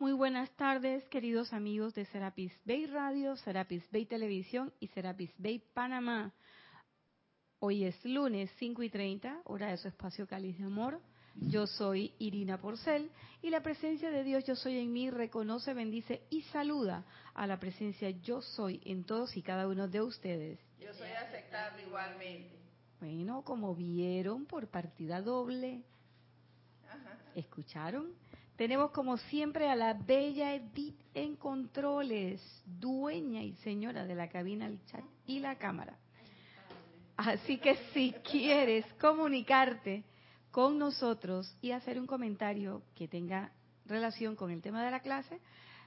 Muy buenas tardes, queridos amigos de Serapis Bay Radio, Serapis Bay Televisión y Serapis Bay Panamá. Hoy es lunes 5 y 30, hora de su espacio Cáliz de Amor. Yo soy Irina Porcel y la presencia de Dios Yo Soy en mí reconoce, bendice y saluda a la presencia Yo Soy en todos y cada uno de ustedes. Yo soy aceptable igualmente. Bueno, como vieron por partida doble, ¿escucharon? Tenemos como siempre a la bella Edith en controles, dueña y señora de la cabina, el chat y la cámara. Así que si quieres comunicarte con nosotros y hacer un comentario que tenga relación con el tema de la clase,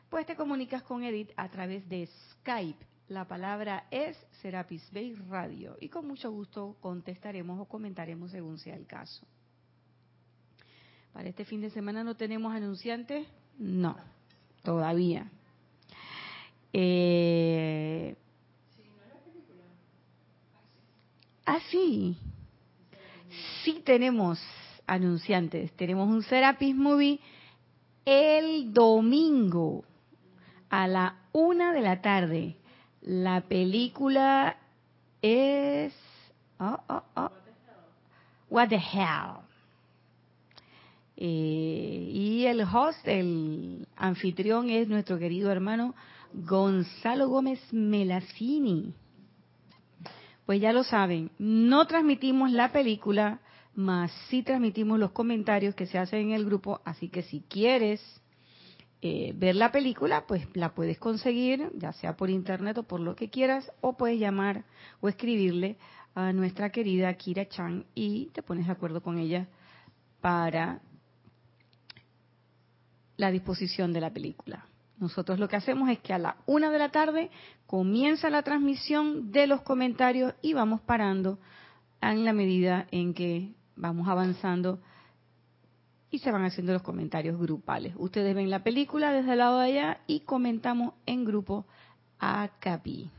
pues te comunicas con Edith a través de Skype. La palabra es Serapis Bay Radio y con mucho gusto contestaremos o comentaremos según sea el caso. Para este fin de semana no tenemos anunciantes. No, todavía. Eh, ah, sí. Sí tenemos anunciantes. Tenemos un Serapis Movie el domingo a la una de la tarde. La película es... Oh, oh, oh. What the hell. Eh, y el host, el anfitrión es nuestro querido hermano Gonzalo Gómez Melacini. Pues ya lo saben, no transmitimos la película, más sí transmitimos los comentarios que se hacen en el grupo, así que si quieres eh, ver la película, pues la puedes conseguir, ya sea por internet o por lo que quieras, o puedes llamar o escribirle a nuestra querida Kira Chan y te pones de acuerdo con ella para la disposición de la película. Nosotros lo que hacemos es que a la una de la tarde comienza la transmisión de los comentarios y vamos parando en la medida en que vamos avanzando y se van haciendo los comentarios grupales. Ustedes ven la película desde el lado de allá y comentamos en grupo a Capi.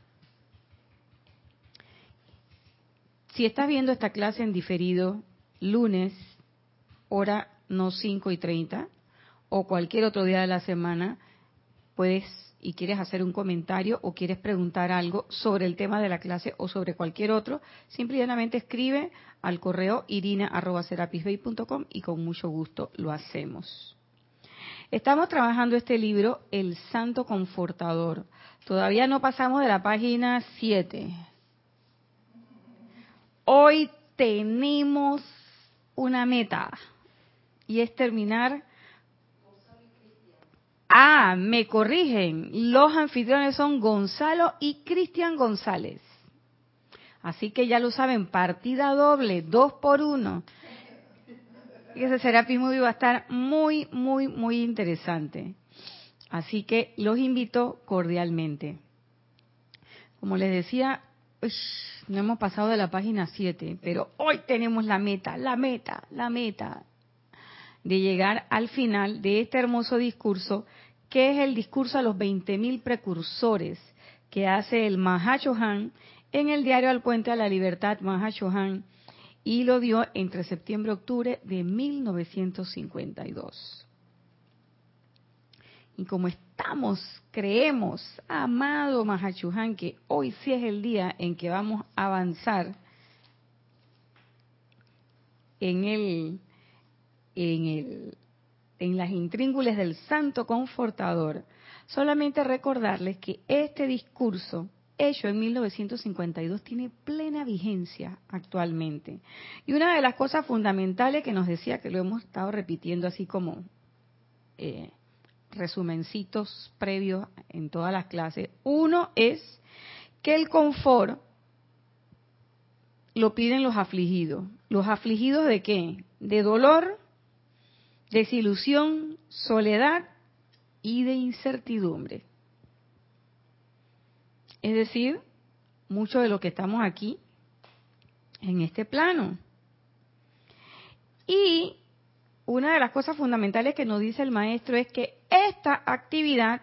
Si estás viendo esta clase en diferido, lunes, hora no 5 y 30, o cualquier otro día de la semana, puedes y quieres hacer un comentario o quieres preguntar algo sobre el tema de la clase o sobre cualquier otro, simplemente escribe al correo irina.serapisbay.com y con mucho gusto lo hacemos. Estamos trabajando este libro, El Santo Confortador. Todavía no pasamos de la página 7. Hoy tenemos una meta y es terminar Ah, me corrigen. Los anfitriones son Gonzalo y Cristian González. Así que ya lo saben, partida doble, dos por uno. Y ese Serapis Movie va a estar muy, muy, muy interesante. Así que los invito cordialmente. Como les decía, no hemos pasado de la página 7, pero hoy tenemos la meta, la meta, la meta de llegar al final de este hermoso discurso, que es el discurso a los 20.000 precursores que hace el Mahashohan en el diario Al Puente a la Libertad Mahashohan y lo dio entre septiembre y octubre de 1952. Y como estamos, creemos, amado Mahachuhan, que hoy sí es el día en que vamos a avanzar en el en, el, en las intríngules del Santo Confortador, solamente recordarles que este discurso hecho en 1952 tiene plena vigencia actualmente. Y una de las cosas fundamentales que nos decía, que lo hemos estado repitiendo así como eh, resumencitos previos en todas las clases, uno es que el confort lo piden los afligidos. ¿Los afligidos de qué? De dolor, desilusión, soledad y de incertidumbre. Es decir, mucho de lo que estamos aquí en este plano. Y una de las cosas fundamentales que nos dice el maestro es que esta actividad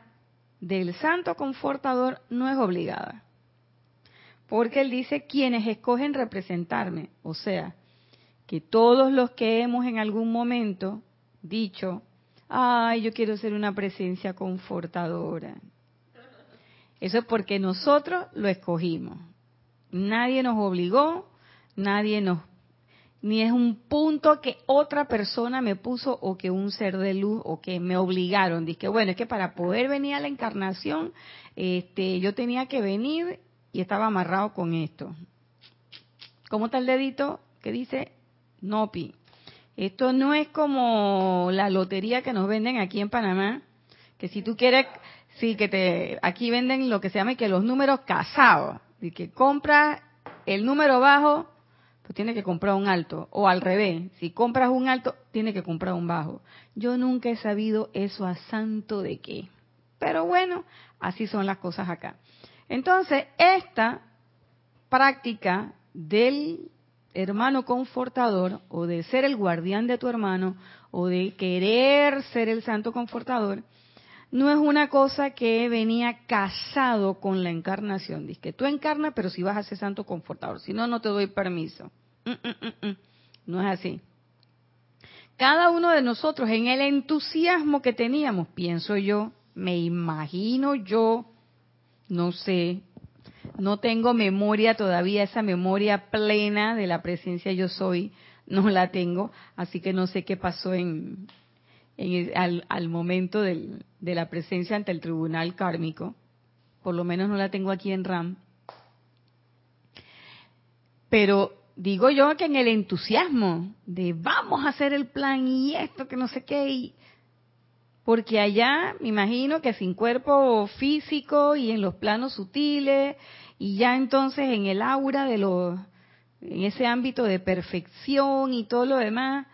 del santo confortador no es obligada. Porque él dice quienes escogen representarme, o sea, que todos los que hemos en algún momento dicho, ay, yo quiero ser una presencia confortadora. Eso es porque nosotros lo escogimos. Nadie nos obligó, nadie nos ni es un punto que otra persona me puso o que un ser de luz o que me obligaron. Dice bueno, es que para poder venir a la encarnación, este, yo tenía que venir y estaba amarrado con esto. ¿Cómo está el dedito que dice Nopi? Esto no es como la lotería que nos venden aquí en Panamá, que si tú quieres, sí, que te, aquí venden lo que se llama que los números casados, y que compras el número bajo, pues tiene que comprar un alto. O al revés, si compras un alto, tiene que comprar un bajo. Yo nunca he sabido eso a santo de qué. Pero bueno, así son las cosas acá. Entonces, esta práctica del hermano confortador o de ser el guardián de tu hermano o de querer ser el santo confortador, no es una cosa que venía casado con la encarnación. Dice que tú encarnas, pero si vas a ser santo confortador, si no, no te doy permiso. Mm, mm, mm, no es así. Cada uno de nosotros, en el entusiasmo que teníamos, pienso yo, me imagino yo, no sé, no tengo memoria todavía, esa memoria plena de la presencia yo soy, no la tengo, así que no sé qué pasó en, al, momento de la presencia ante el tribunal kármico. Por lo menos no la tengo aquí en RAM. Pero digo yo que en el entusiasmo de vamos a hacer el plan y esto que no sé qué, porque allá me imagino que sin cuerpo físico y en los planos sutiles y ya entonces en el aura de los, en ese ámbito de perfección y todo lo demás,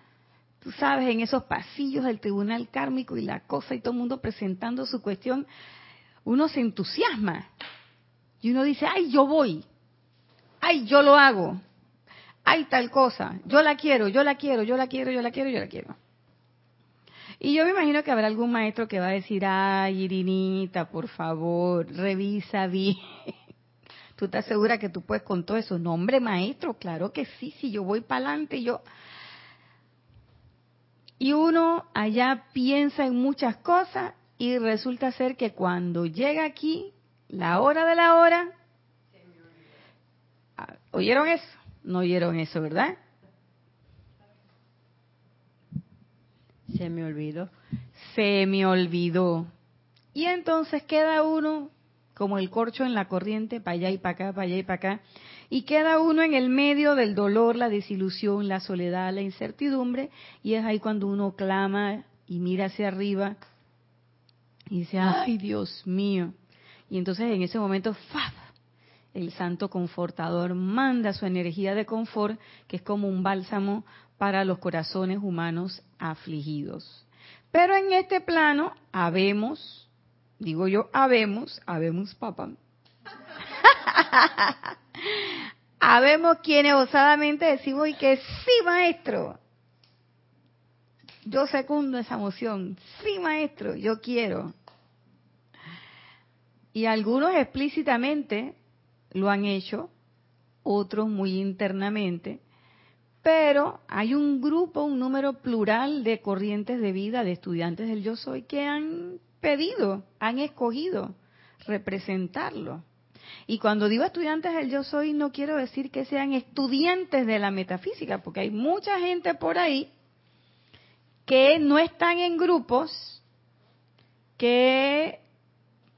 tú sabes, en esos pasillos del tribunal kármico y la cosa y todo el mundo presentando su cuestión, uno se entusiasma y uno dice, ay, yo voy, ay, yo lo hago, ay, tal cosa, yo la quiero, yo la quiero, yo la quiero, yo la quiero, yo la quiero. Y yo me imagino que habrá algún maestro que va a decir, ay, Irinita, por favor, revisa bien. ¿Tú estás segura que tú puedes con todo eso? No, hombre, maestro, claro que sí, si yo voy para adelante, yo... Y uno allá piensa en muchas cosas y resulta ser que cuando llega aquí, la hora de la hora, ah, ¿oyeron eso? No oyeron eso, ¿verdad? Se me olvidó. Se me olvidó. Y entonces queda uno como el corcho en la corriente, para allá y para acá, para allá y para acá, y queda uno en el medio del dolor, la desilusión, la soledad, la incertidumbre, y es ahí cuando uno clama y mira hacia arriba y dice, ay Dios mío. Y entonces en ese momento, ¡faf! el santo confortador manda su energía de confort, que es como un bálsamo para los corazones humanos afligidos. Pero en este plano habemos digo yo, habemos, habemos papá. habemos quienes osadamente decimos y que sí, maestro. Yo secundo esa moción. Sí, maestro, yo quiero. Y algunos explícitamente lo han hecho, otros muy internamente, pero hay un grupo, un número plural de corrientes de vida, de estudiantes del yo soy, que han pedido, han escogido representarlo. Y cuando digo estudiantes del yo soy, no quiero decir que sean estudiantes de la metafísica, porque hay mucha gente por ahí que no están en grupos, que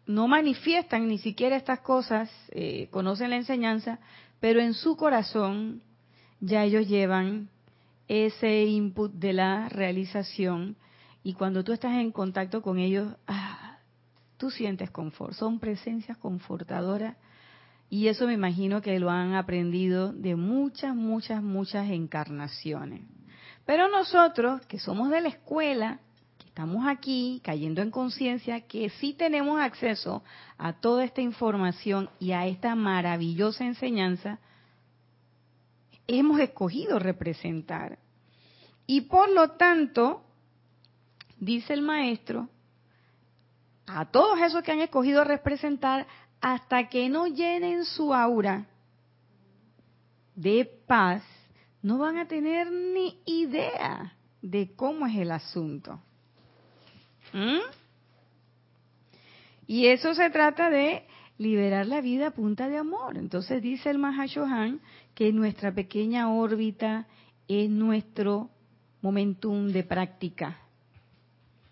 no manifiestan ni siquiera estas cosas, eh, conocen la enseñanza, pero en su corazón ya ellos llevan ese input de la realización y cuando tú estás en contacto con ellos, ah, tú sientes confort. Son presencias confortadoras. Y eso me imagino que lo han aprendido de muchas, muchas, muchas encarnaciones. Pero nosotros, que somos de la escuela, que estamos aquí cayendo en conciencia, que sí tenemos acceso a toda esta información y a esta maravillosa enseñanza, hemos escogido representar. Y por lo tanto, dice el maestro, a todos esos que han escogido representar, hasta que no llenen su aura de paz, no van a tener ni idea de cómo es el asunto. ¿Mm? Y eso se trata de liberar la vida a punta de amor. Entonces dice el Mahashohan que nuestra pequeña órbita es nuestro momentum de práctica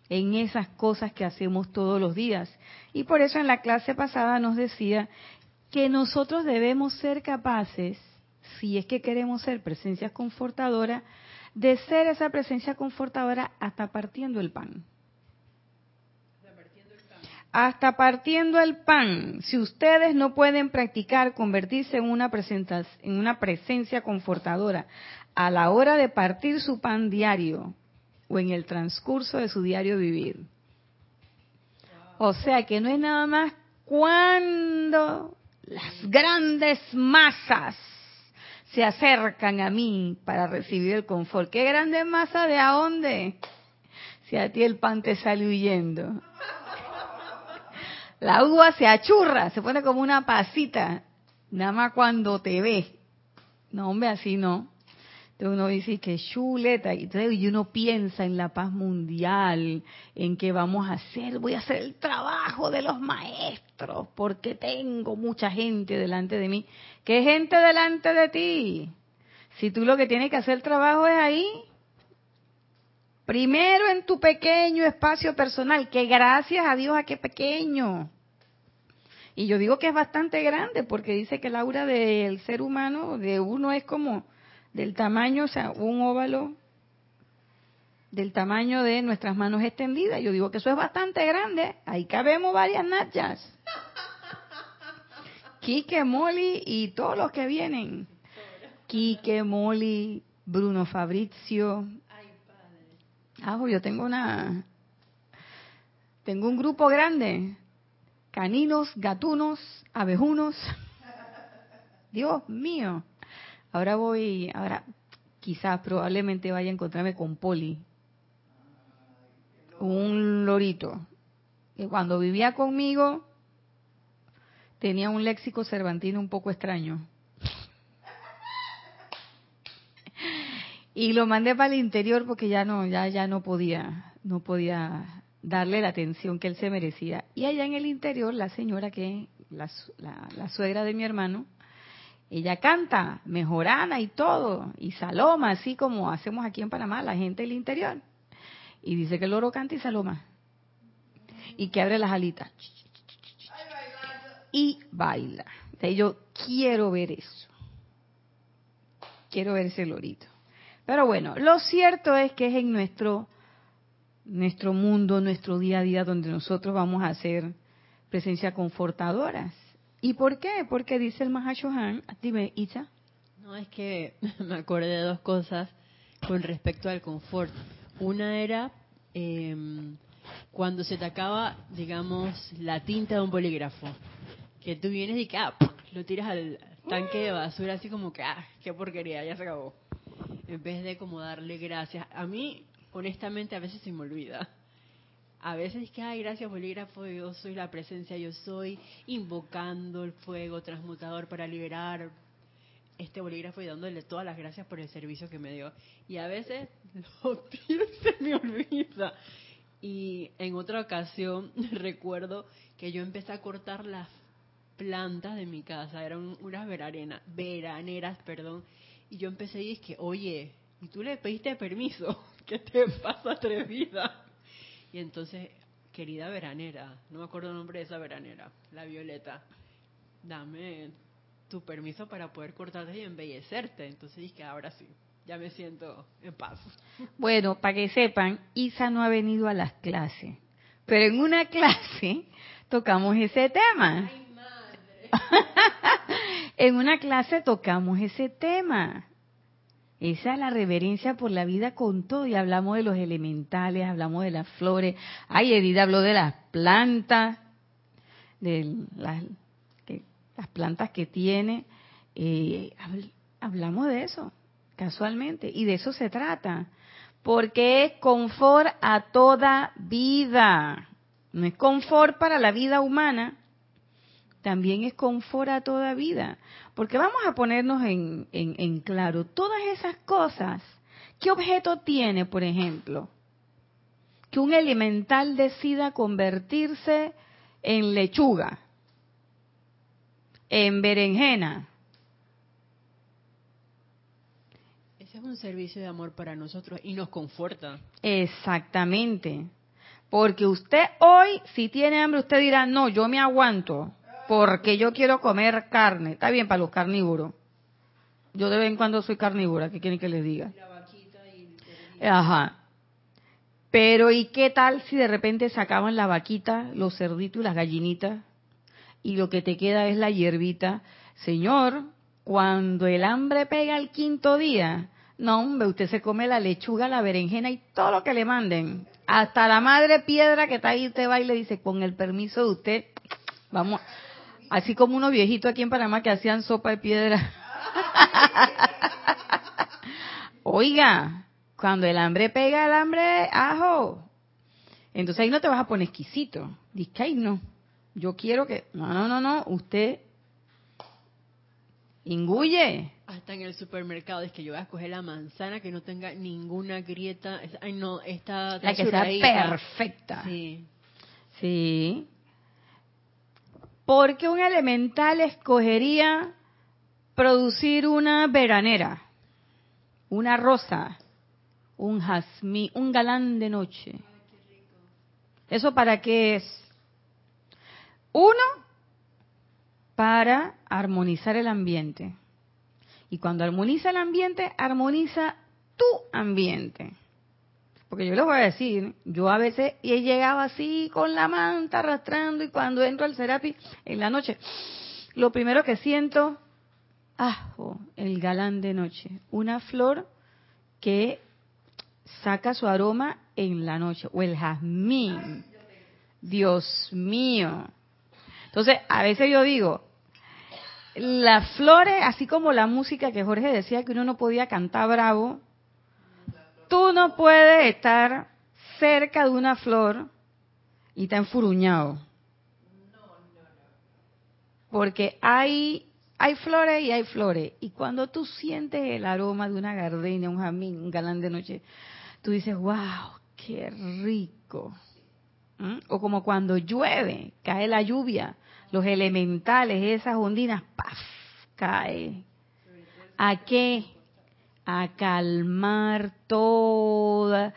en esas cosas que hacemos todos los días. Y por eso en la clase pasada nos decía que nosotros debemos ser capaces, si es que queremos ser presencias confortadoras, de ser esa presencia confortadora hasta partiendo el pan. Hasta partiendo el pan. Si ustedes no pueden practicar convertirse en una, en una presencia confortadora a la hora de partir su pan diario o en el transcurso de su diario vivir. O sea que no es nada más cuando las grandes masas se acercan a mí para recibir el confort. ¿Qué grande masa de a dónde? Si a ti el pan te sale huyendo. La uva se achurra, se pone como una pasita, nada más cuando te ve. No, hombre, así no. Entonces uno dice que chuleta, y uno piensa en la paz mundial, en qué vamos a hacer, voy a hacer el trabajo de los maestros, porque tengo mucha gente delante de mí. ¿Qué gente delante de ti? Si tú lo que tienes que hacer el trabajo es ahí, primero en tu pequeño espacio personal, que gracias a Dios a qué pequeño. Y yo digo que es bastante grande, porque dice que el aura del ser humano, de uno, es como del tamaño, o sea, un óvalo del tamaño de nuestras manos extendidas. Yo digo que eso es bastante grande. Ahí cabemos varias nachas. Quique, Molly y todos los que vienen. Quique, Molly, Bruno Fabrizio. Ah, yo tengo una... Tengo un grupo grande. Caninos, gatunos, abejunos. Dios mío. Ahora voy, ahora quizás probablemente vaya a encontrarme con Poli, un lorito, que cuando vivía conmigo tenía un léxico cervantino un poco extraño. Y lo mandé para el interior porque ya no, ya, ya no podía, no podía darle la atención que él se merecía. Y allá en el interior, la señora que, la, la suegra de mi hermano, ella canta mejorana y todo, y saloma, así como hacemos aquí en Panamá, la gente del interior. Y dice que el loro canta y saloma. Y que abre las alitas. Y baila. Yo quiero ver eso. Quiero ver ese lorito. Pero bueno, lo cierto es que es en nuestro, nuestro mundo, nuestro día a día, donde nosotros vamos a hacer presencia confortadoras ¿Y por qué? Porque dice el Mahashohan, dime, Isa. No, es que me acordé de dos cosas con respecto al confort. Una era em, cuando se te acaba, digamos, la tinta de un bolígrafo, que tú vienes y que ah, lo tiras al tanque de basura así como que, ah, qué porquería, ya se acabó. En vez de como darle gracias. A mí, honestamente, a veces se me olvida a veces es que, ay, gracias bolígrafo, yo soy la presencia, yo soy invocando el fuego transmutador para liberar este bolígrafo y dándole todas las gracias por el servicio que me dio. Y a veces lo tiro se me olvida. Y en otra ocasión recuerdo que yo empecé a cortar las plantas de mi casa, eran unas veraneras, veraneras, perdón, y yo empecé y dije, oye, ¿y tú le pediste permiso? ¿Qué te pasa, atrevida? Y entonces, querida veranera, no me acuerdo el nombre de esa veranera, la Violeta, dame tu permiso para poder cortarte y embellecerte. Entonces dije, ahora sí, ya me siento en paz. Bueno, para que sepan, Isa no ha venido a las clases, pero en una clase tocamos ese tema. Ay, madre. en una clase tocamos ese tema. Esa es la reverencia por la vida con todo. Y hablamos de los elementales, hablamos de las flores. Ay, Edith habló de las plantas, de las, las plantas que tiene. Eh, hablamos de eso, casualmente. Y de eso se trata. Porque es confort a toda vida. No es confort para la vida humana, también es confort a toda vida. Porque vamos a ponernos en, en, claro, todas esas cosas, ¿qué objeto tiene, por ejemplo? que un elemental decida convertirse en lechuga, en berenjena. Ese es un servicio de amor para nosotros y nos conforta. Exactamente. Porque usted hoy, si tiene hambre, usted dirá, no, yo me aguanto, porque yo quiero comer carne. Está bien para los carnívoros. Yo de vez en cuando soy carnívora, ¿qué quieren que les diga? Ajá. Pero ¿y qué tal si de repente sacaban la vaquita, los cerditos y las gallinitas y lo que te queda es la hierbita? Señor, cuando el hambre pega el quinto día, no, hombre, usted se come la lechuga, la berenjena y todo lo que le manden. Hasta la madre piedra que está ahí, usted va y le dice, con el permiso de usted, vamos. Así como unos viejitos aquí en Panamá que hacían sopa de piedra. Oiga, cuando el hambre pega, el hambre, ajo. Entonces ahí no te vas a poner exquisito. Dice, ay, no. Yo quiero que. No, no, no, no. Usted. Inguye. Hasta en el supermercado es que yo voy a escoger la manzana que no tenga ninguna grieta. Ay, no, está. La que sea perfecta. Sí. Sí. Porque un elemental escogería producir una veranera, una rosa, un jazmín, un galán de noche. ¿Eso para qué es? Uno, para armonizar el ambiente. Y cuando armoniza el ambiente, armoniza tu ambiente. Porque yo les voy a decir, yo a veces he llegado así con la manta arrastrando y cuando entro al Serapi en la noche, lo primero que siento, ajo, el galán de noche, una flor que saca su aroma en la noche, o el jazmín. Dios mío. Entonces, a veces yo digo, las flores, así como la música que Jorge decía que uno no podía cantar bravo, tú no puedes estar cerca de una flor y estar enfuruñado. Porque hay, hay flores y hay flores. Y cuando tú sientes el aroma de una gardenia, un jazmín, un galán de noche, tú dices, wow, qué rico. ¿Mm? O como cuando llueve, cae la lluvia, los elementales, esas ondinas, ¡paf! cae. ¿A qué? A calmar todos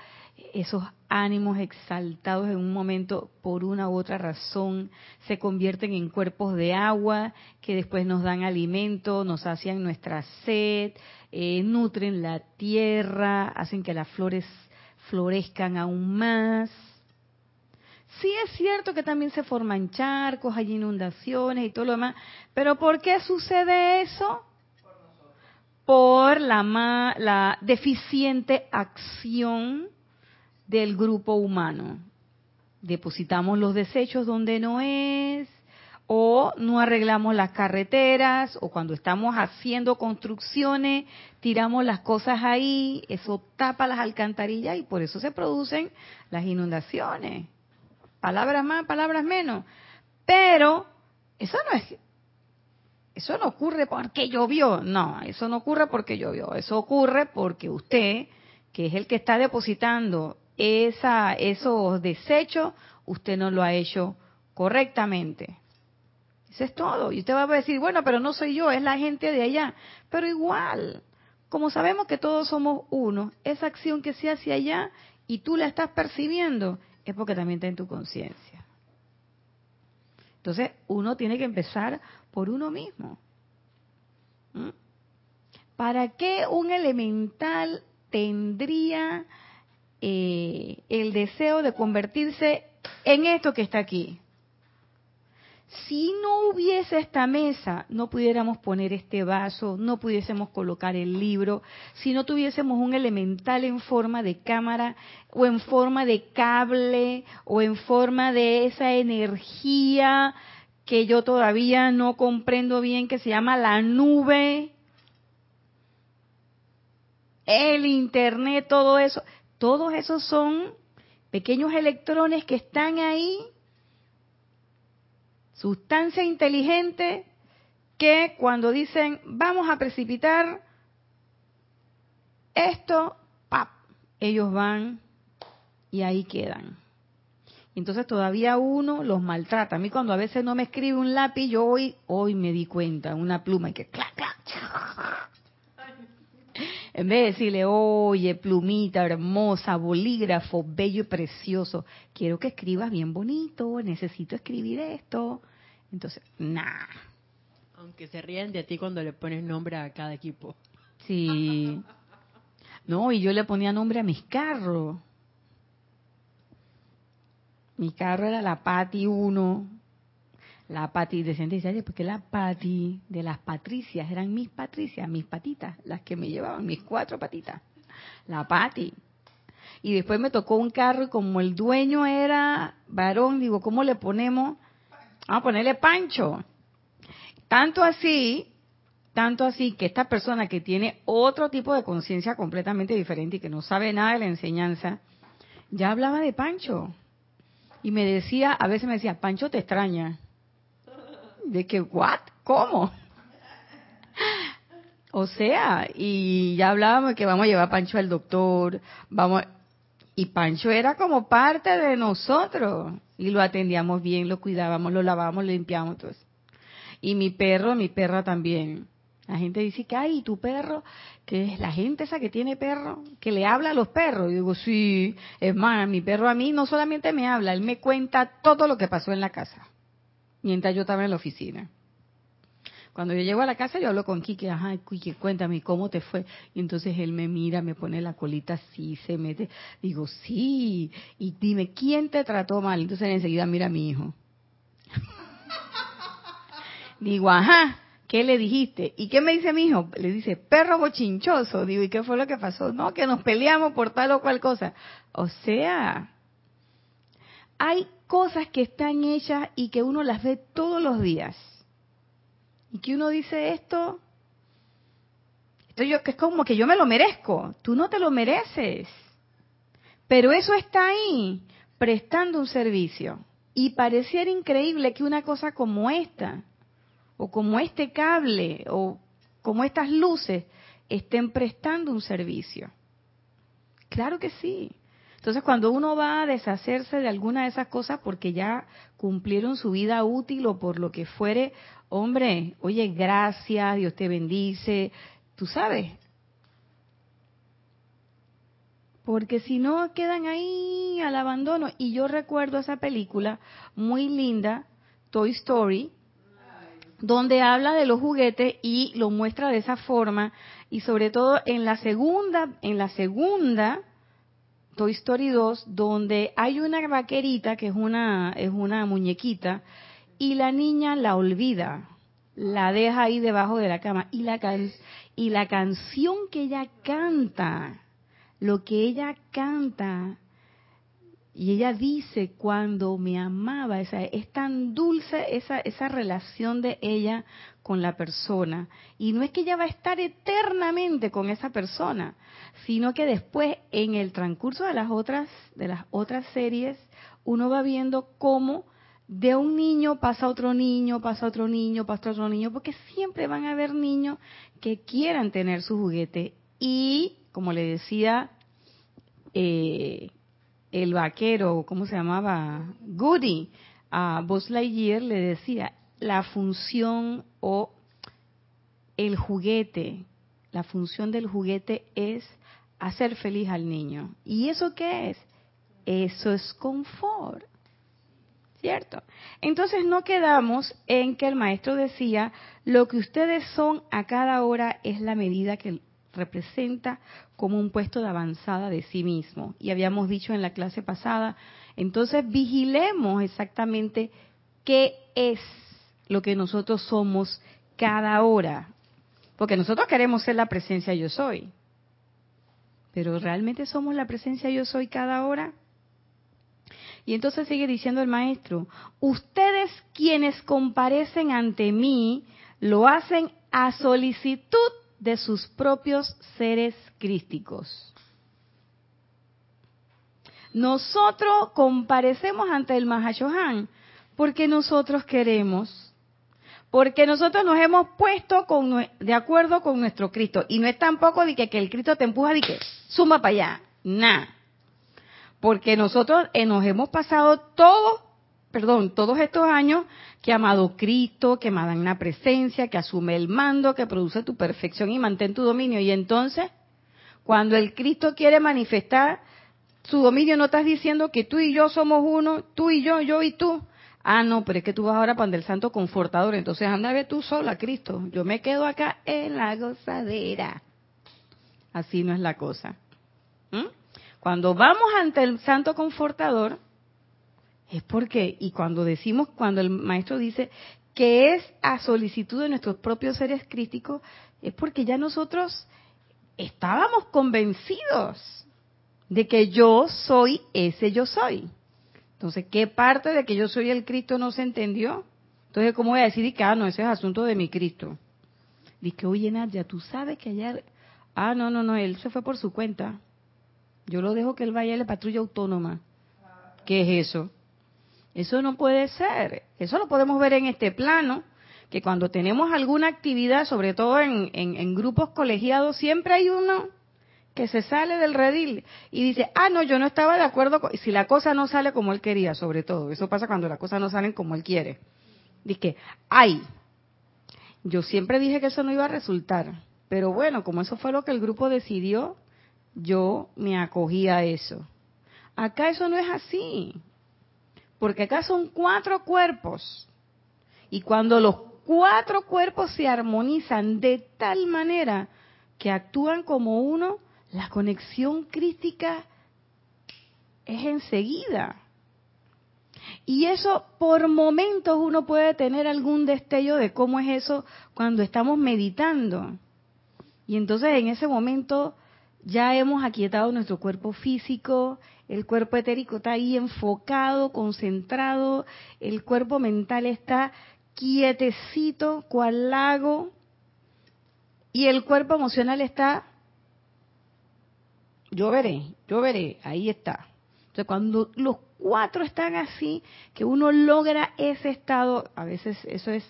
esos ánimos exaltados en un momento por una u otra razón, se convierten en cuerpos de agua que después nos dan alimento, nos hacen nuestra sed, eh, nutren la tierra, hacen que las flores florezcan aún más. Sí es cierto que también se forman charcos, hay inundaciones y todo lo demás, pero ¿por qué sucede eso? Por la, la deficiente acción del grupo humano. Depositamos los desechos donde no es, o no arreglamos las carreteras, o cuando estamos haciendo construcciones, tiramos las cosas ahí, eso tapa las alcantarillas y por eso se producen las inundaciones. Palabras más, palabras menos. Pero eso no es, eso no ocurre porque llovió, no, eso no ocurre porque llovió, eso ocurre porque usted, que es el que está depositando esa, esos desechos, usted no lo ha hecho correctamente. Eso es todo. Y usted va a decir, bueno, pero no soy yo, es la gente de allá. Pero igual, como sabemos que todos somos uno, esa acción que se hace allá y tú la estás percibiendo, es porque también está en tu conciencia. Entonces, uno tiene que empezar por uno mismo. ¿Mm? ¿Para qué un elemental tendría eh, el deseo de convertirse en esto que está aquí? si no hubiese esta mesa, no pudiéramos poner este vaso, no pudiésemos colocar el libro, si no tuviésemos un elemental en forma de cámara o en forma de cable o en forma de esa energía que yo todavía no comprendo bien, que se llama la nube, el internet, todo eso, todos esos son pequeños electrones que están ahí sustancia inteligente que cuando dicen vamos a precipitar esto, ¡pap! ellos van y ahí quedan. Entonces todavía uno los maltrata. A mí cuando a veces no me escribe un lápiz, yo hoy, hoy me di cuenta, una pluma y que clac, clac. En vez de decirle, oye, plumita hermosa, bolígrafo, bello y precioso, quiero que escribas bien bonito, necesito escribir esto. Entonces, nah. Aunque se ríen de ti cuando le pones nombre a cada equipo. Sí. No, y yo le ponía nombre a mis carros. Mi carro era la Pati 1. La Pati, decente dice, ¿por qué la Pati de las Patricias? Eran mis Patricias, mis patitas, las que me llevaban, mis cuatro patitas. La Pati. Y después me tocó un carro y como el dueño era varón, digo, ¿cómo le ponemos? Vamos a ponerle Pancho. Tanto así, tanto así que esta persona que tiene otro tipo de conciencia completamente diferente y que no sabe nada de la enseñanza, ya hablaba de Pancho. Y me decía, a veces me decía, Pancho te extraña. De que, ¿what? ¿Cómo? O sea, y ya hablábamos que vamos a llevar Pancho al doctor, vamos, y Pancho era como parte de nosotros, y lo atendíamos bien, lo cuidábamos, lo lavábamos, lo limpiábamos, todo Y mi perro, mi perra también. La gente dice que, ay, tu perro, que es la gente esa que tiene perro, que le habla a los perros. Y digo, sí, es más, mi perro a mí no solamente me habla, él me cuenta todo lo que pasó en la casa mientras yo estaba en la oficina. Cuando yo llego a la casa, yo hablo con Kike, ajá, Kike, cuéntame cómo te fue. Y entonces él me mira, me pone la colita así, se mete. Digo, sí, y dime, ¿quién te trató mal? Entonces enseguida mira a mi hijo. Digo, ajá, ¿qué le dijiste? ¿Y qué me dice mi hijo? Le dice, perro bochinchoso. Digo, ¿y qué fue lo que pasó? No, que nos peleamos por tal o cual cosa. O sea, hay cosas que están hechas y que uno las ve todos los días. Y que uno dice esto, esto yo, que es como que yo me lo merezco. Tú no te lo mereces. Pero eso está ahí, prestando un servicio. Y pareciera increíble que una cosa como esta, o como este cable, o como estas luces, estén prestando un servicio. Claro que sí. Entonces, cuando uno va a deshacerse de alguna de esas cosas porque ya cumplieron su vida útil o por lo que fuere, hombre, oye, gracias, Dios te bendice, tú sabes. Porque si no, quedan ahí al abandono. Y yo recuerdo esa película muy linda, Toy Story, donde habla de los juguetes y lo muestra de esa forma. Y sobre todo en la segunda en la segunda Toy Story 2, donde hay una vaquerita que es una, es una muñequita y la niña la olvida, la deja ahí debajo de la cama. Y la, y la canción que ella canta, lo que ella canta, y ella dice cuando me amaba, esa, es tan dulce esa, esa relación de ella con la persona. Y no es que ella va a estar eternamente con esa persona, sino que después en el transcurso de las otras, de las otras series, uno va viendo cómo de un niño pasa otro niño, pasa otro niño, pasa otro niño, porque siempre van a haber niños que quieran tener su juguete. Y, como le decía, eh, el vaquero, ¿cómo se llamaba? Goody, a Buzz Lightyear le decía, la función o el juguete, la función del juguete es hacer feliz al niño. ¿Y eso qué es? Eso es confort. ¿Cierto? Entonces no quedamos en que el maestro decía, lo que ustedes son a cada hora es la medida que representa como un puesto de avanzada de sí mismo. Y habíamos dicho en la clase pasada, entonces vigilemos exactamente qué es lo que nosotros somos cada hora. Porque nosotros queremos ser la presencia yo soy. Pero ¿realmente somos la presencia yo soy cada hora? Y entonces sigue diciendo el maestro, ustedes quienes comparecen ante mí lo hacen a solicitud de sus propios seres crísticos. Nosotros comparecemos ante el Mahashohan porque nosotros queremos, porque nosotros nos hemos puesto de acuerdo con nuestro Cristo. Y no es tampoco de que, el Cristo te empuja de que suma para allá, nada. Porque nosotros eh, nos hemos pasado todos, perdón, todos estos años que amado Cristo, que la presencia, que asume el mando, que produce tu perfección y mantén tu dominio. Y entonces, cuando el Cristo quiere manifestar su dominio, no estás diciendo que tú y yo somos uno, tú y yo, yo y tú. Ah, no, pero es que tú vas ahora para el Santo Confortador, entonces anda a ver tú sola, Cristo. Yo me quedo acá en la gozadera. Así no es la cosa. ¿Mm? Cuando vamos ante el Santo Confortador, es porque, y cuando decimos, cuando el Maestro dice que es a solicitud de nuestros propios seres críticos, es porque ya nosotros estábamos convencidos de que yo soy ese yo soy. Entonces, ¿qué parte de que yo soy el Cristo no se entendió? Entonces, ¿cómo voy a decir que, ah, no, ese es asunto de mi Cristo? Dice, oye, Nadia, tú sabes que ayer, ah, no, no, no, él se fue por su cuenta. Yo lo dejo que él vaya a la patrulla autónoma. ¿Qué es eso? Eso no puede ser. Eso lo podemos ver en este plano, que cuando tenemos alguna actividad, sobre todo en, grupos colegiados, siempre hay uno que se sale del redil y dice, ah, no, yo no estaba de acuerdo, con... si la cosa no sale como él quería, sobre todo. Eso pasa cuando las cosas no salen como él quiere. Dice, ay, yo siempre dije que eso no iba a resultar. Pero bueno, como eso fue lo que el grupo decidió, yo me acogí a eso. Acá eso no es así, porque acá son cuatro cuerpos. Y cuando los cuatro cuerpos se armonizan de tal manera que actúan como uno, la conexión crítica es enseguida. Y eso por momentos uno puede tener algún destello de cómo es eso cuando estamos meditando. Y entonces en ese momento ya hemos aquietado nuestro cuerpo físico, el cuerpo etérico está ahí enfocado, concentrado, el cuerpo mental está quietecito, cual lago, y el cuerpo emocional está, yo veré, yo veré, ahí está. Entonces cuando los cuatro están así, que uno logra ese estado, a veces eso es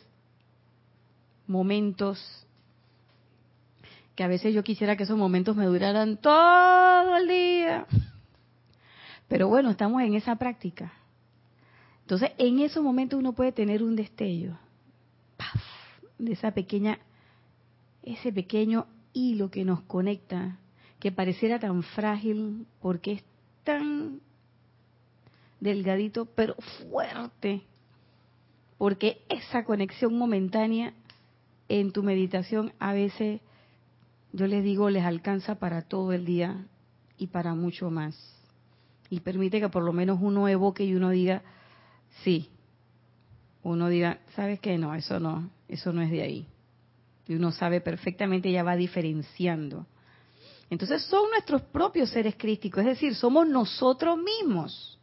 momentos que a veces yo quisiera que esos momentos me duraran todo el día. Pero bueno, estamos en esa práctica. Entonces, en esos momentos uno puede tener un destello de esa pequeña, ese pequeño hilo que nos conecta, que pareciera tan frágil porque es tan delgadito, pero fuerte. Porque esa conexión momentánea en tu meditación a veces yo les digo, les alcanza para todo el día y para mucho más. Y permite que por lo menos uno evoque y uno diga, sí, uno diga, ¿sabes qué? No, eso no, eso no es de ahí. Y uno sabe perfectamente, ya va diferenciando. Entonces son nuestros propios seres crísticos, es decir, somos nosotros mismos.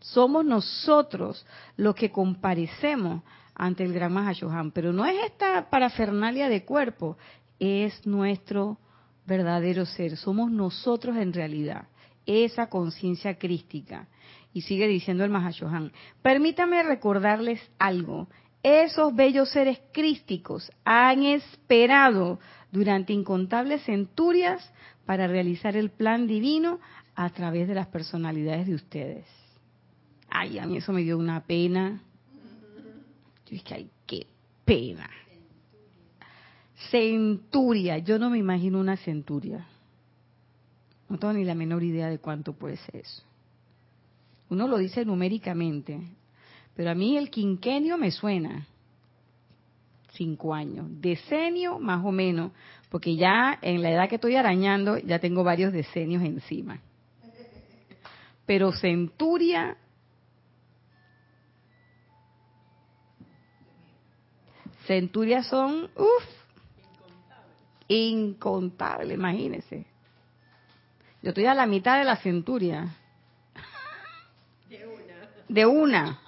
Somos nosotros los que comparecemos ante el Gran Mahashohan, pero no es esta parafernalia de cuerpo, es nuestro verdadero ser, somos nosotros en realidad, esa conciencia crística. Y sigue diciendo el Mahashohan, permítame recordarles algo, esos bellos seres crísticos han esperado durante incontables centurias para realizar el plan divino a través de las personalidades de ustedes. Ay, a mí eso me dio una pena. Yo dije, ay, qué pena. Centuria, yo no me imagino una centuria. No tengo ni la menor idea de cuánto puede ser eso. Uno lo dice numéricamente, pero a mí el quinquenio me suena. Cinco años. Decenio, más o menos, porque ya en la edad que estoy arañando, ya tengo varios decenios encima. Pero centuria, centurias son, uff, incontable, imagínese. Yo estoy a la mitad de la centuria. De una. De una.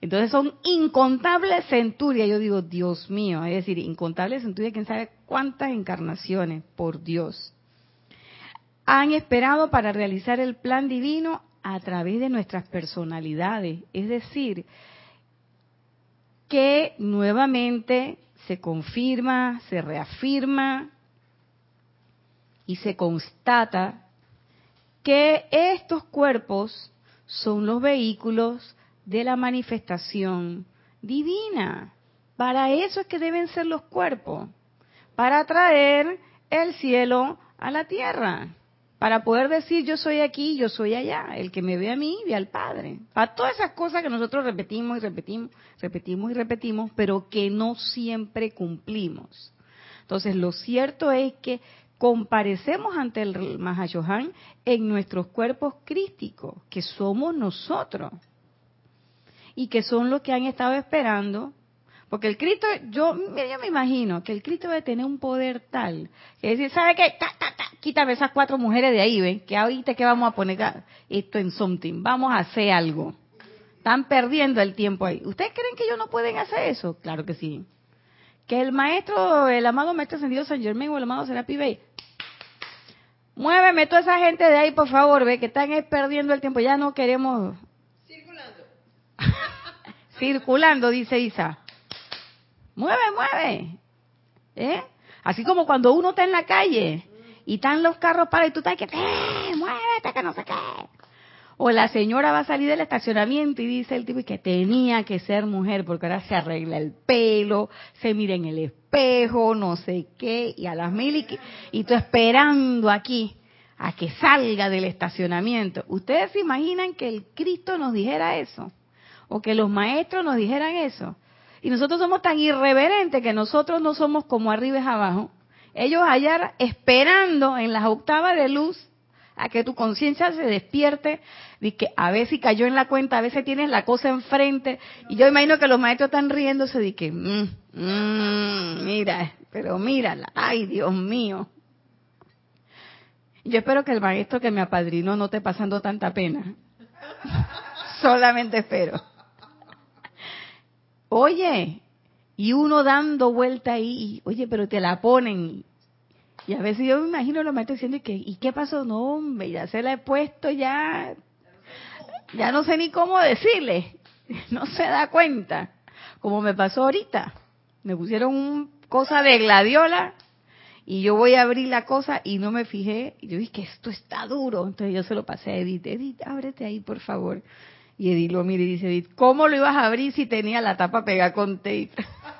Entonces son incontables centurias. Yo digo, Dios mío, es decir, incontables centurias, quién sabe cuántas encarnaciones, por Dios. Han esperado para realizar el plan divino a través de nuestras personalidades. Es decir, que nuevamente se confirma, se reafirma y se constata que estos cuerpos son los vehículos de la manifestación divina. Para eso es que deben ser los cuerpos, para traer el cielo a la tierra, para poder decir yo soy aquí, yo soy allá, el que me ve a mí ve al Padre. Para todas esas cosas que nosotros repetimos y repetimos, repetimos y repetimos, pero que no siempre cumplimos. Entonces, lo cierto es que comparecemos ante el Mahashohan en nuestros cuerpos crísticos, que somos nosotros, y que son los que han estado esperando porque el Cristo, yo, yo me imagino que el Cristo debe tener un poder tal, que decir, ¿sabe qué? Ta, ta, ta, quítame esas cuatro mujeres de ahí, ¿ven? Que ahorita que vamos a poner esto en something, vamos a hacer algo. Están perdiendo el tiempo ahí. ¿Ustedes creen que ellos no pueden hacer eso? Claro que sí. Que el maestro, el amado maestro ascendido San Germán o el amado Serapi Bey, muéveme toda esa gente de ahí, por favor, ve, que están perdiendo el tiempo. Ya no queremos... Circulando. Circulando, dice Isa. Mueve, mueve. ¿Eh? Así como cuando uno está en la calle y están los carros para y tú estás que, ¡eh! muévete, que no sé qué. O la señora va a salir del estacionamiento y dice el tipo que tenía que ser mujer porque ahora se arregla el pelo, se mira en el espejo, no sé qué, y a las mil y, y tú esperando aquí a que salga del estacionamiento. ¿Ustedes se imaginan que el Cristo nos dijera eso? O que los maestros nos dijeran eso. Y nosotros somos tan irreverentes que nosotros no somos como arriba y abajo. Ellos allá esperando en las octavas de luz a que tu conciencia se despierte, que a veces cayó en la cuenta, a veces tienes la cosa enfrente, y yo imagino que los maestros están riéndose de que, mm, mm, mira, pero mírala, ay Dios mío. Yo espero que el maestro que me apadrinó no esté pasando tanta pena. Solamente espero. Oye, y uno dando vuelta ahí, oye, pero te la ponen. Y a veces yo me imagino lo maestros diciendo, que, ¿y qué pasó? No, hombre, ya se la he puesto, ya, ya no sé ni cómo decirle. No se da cuenta. Como me pasó ahorita. Me pusieron un cosa de gladiola y yo voy a abrir la cosa y no me fijé. Y yo dije que esto está duro. Entonces yo se lo pasé a Edith. Edith, ábrete ahí, por favor. Y Edith lo mira y dice, ¿cómo lo ibas a abrir si tenía la tapa pegada con tape?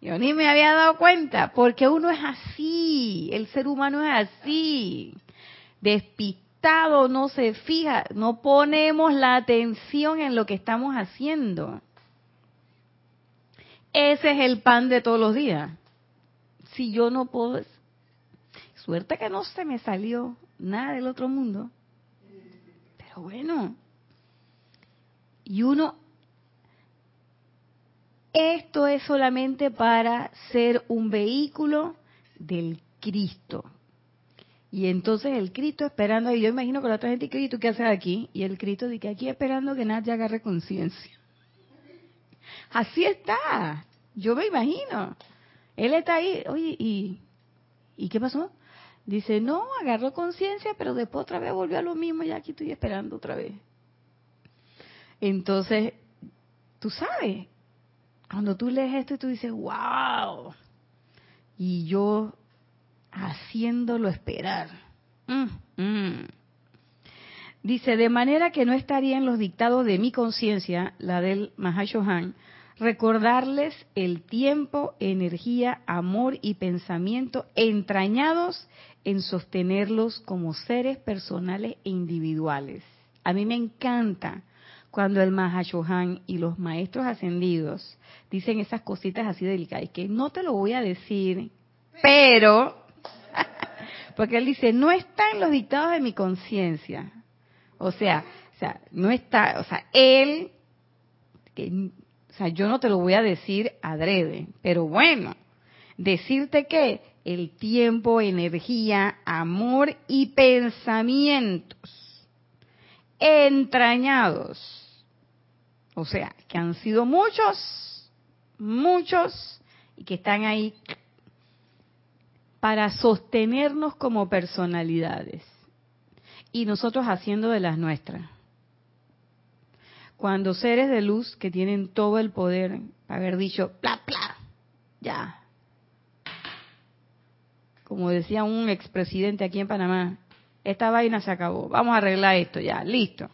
Yo ni me había dado cuenta, porque uno es así, el ser humano es así, despistado, no se fija, no ponemos la atención en lo que estamos haciendo. Ese es el pan de todos los días. Si yo no puedo, suerte que no se me salió nada del otro mundo bueno. Y uno, esto es solamente para ser un vehículo del Cristo. Y entonces el Cristo esperando, y yo imagino que la otra gente dice, ¿tú qué haces aquí? Y el Cristo dice, aquí esperando que nadie agarre conciencia. Así está, yo me imagino. Él está ahí, oye, ¿y, ¿y qué pasó? Dice, no, agarró conciencia, pero después otra vez volvió a lo mismo y aquí estoy esperando otra vez. Entonces, tú sabes, cuando tú lees esto y tú dices, wow, y yo haciéndolo esperar. Mm, mm. Dice, de manera que no estaría en los dictados de mi conciencia, la del Mahashohan, recordarles el tiempo, energía, amor y pensamiento entrañados en sostenerlos como seres personales e individuales. A mí me encanta cuando el Mahashohan y los maestros ascendidos dicen esas cositas así delicadas, que no te lo voy a decir, pero, porque él dice, no está en los dictados de mi conciencia. O sea, o sea, no está, o sea, él, que, o sea, yo no te lo voy a decir adrede, pero bueno, decirte que el tiempo, energía, amor y pensamientos entrañados. O sea, que han sido muchos, muchos, y que están ahí para sostenernos como personalidades. Y nosotros haciendo de las nuestras. Cuando seres de luz que tienen todo el poder, haber dicho, bla, bla, ya, como decía un expresidente aquí en Panamá, esta vaina se acabó, vamos a arreglar esto ya, listo.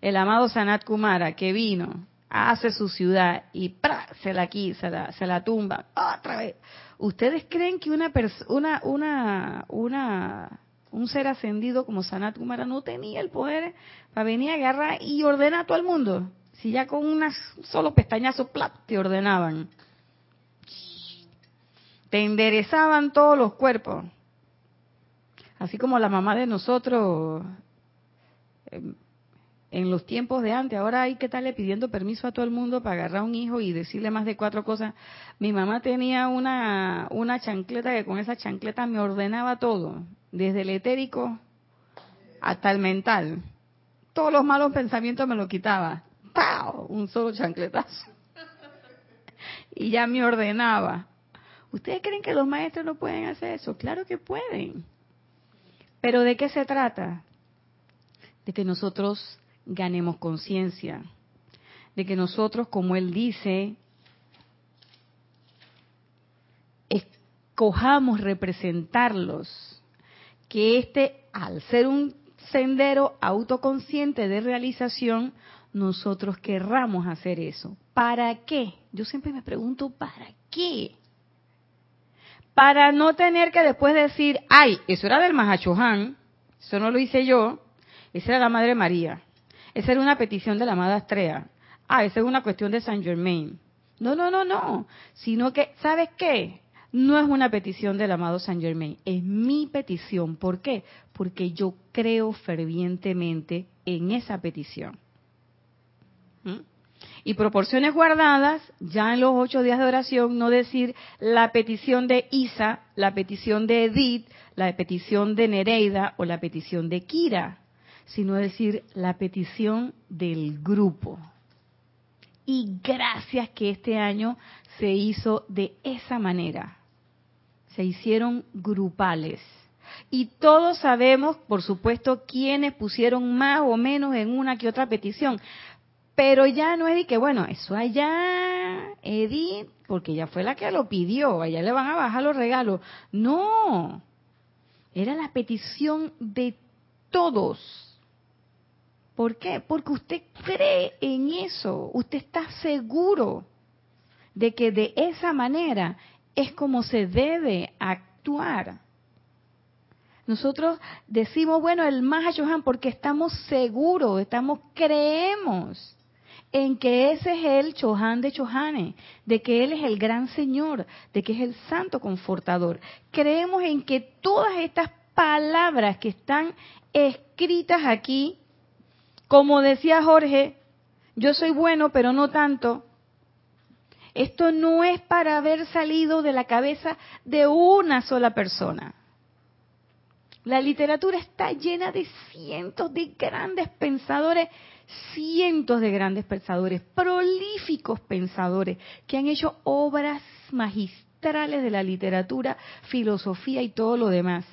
El amado Sanat Kumara que vino, hace su ciudad y ¡pra! se la quita, se la, tumba otra vez. ¿Ustedes creen que una una, una, un ser ascendido como Sanat Kumara no tenía el poder para venir a agarrar y ordenar a todo el mundo? Si ya con un solo pestañazo, ¡plap! te ordenaban. Te enderezaban todos los cuerpos. Así como la mamá de nosotros em, en los tiempos de antes, ahora hay que estarle pidiendo permiso a todo el mundo para agarrar a un hijo y decirle más de cuatro cosas. Mi mamá tenía una, una chancleta que con esa chancleta me ordenaba todo, desde el etérico hasta el mental. Todos los malos pensamientos me lo quitaba. ¡Pau! Un solo chancletazo. Y ya me ordenaba. ¿Ustedes creen que los maestros no pueden hacer eso? Claro que pueden. Pero ¿de qué se trata? De que nosotros ganemos conciencia, de que nosotros, como él dice, escojamos representarlos, que este, al ser un sendero autoconsciente de realización, nosotros querramos hacer eso. ¿Para qué? Yo siempre me pregunto, ¿para qué? Para no tener que después decir, ay, eso era del Mahachohan, eso no lo hice yo, esa era la Madre María. Esa era una petición de la amada Astrea. Ah, esa es una cuestión de Saint Germain. No, no, no, no. Sino que, ¿sabes qué? No es una petición del amado Saint Germain, es mi petición. ¿Por qué? Porque yo creo fervientemente en esa petición. ¿Mm? Y proporciones guardadas, ya en los ocho días de oración, no decir la petición de Isa, la petición de Edith, la petición de Nereida o la petición de Kira sino decir la petición del grupo. Y gracias que este año se hizo de esa manera. Se hicieron grupales. Y todos sabemos, por supuesto, quiénes pusieron más o menos en una que otra petición. Pero ya no es de que, bueno, eso allá, Edith, porque ella fue la que lo pidió, allá le van a bajar los regalos. No, era la petición de todos. ¿Por qué? Porque usted cree en eso, usted está seguro de que de esa manera es como se debe actuar. Nosotros decimos, bueno, el Mahashohan porque estamos seguros, estamos, creemos en que ese es el Chohan de Chohanes, de que Él es el gran Señor, de que es el Santo Confortador. Creemos en que todas estas palabras que están escritas aquí como decía Jorge, yo soy bueno, pero no tanto. Esto no es para haber salido de la cabeza de una sola persona. La literatura está llena de cientos de grandes pensadores, cientos de grandes pensadores, prolíficos pensadores, que han hecho obras magistrales de la literatura, filosofía y todo lo demás.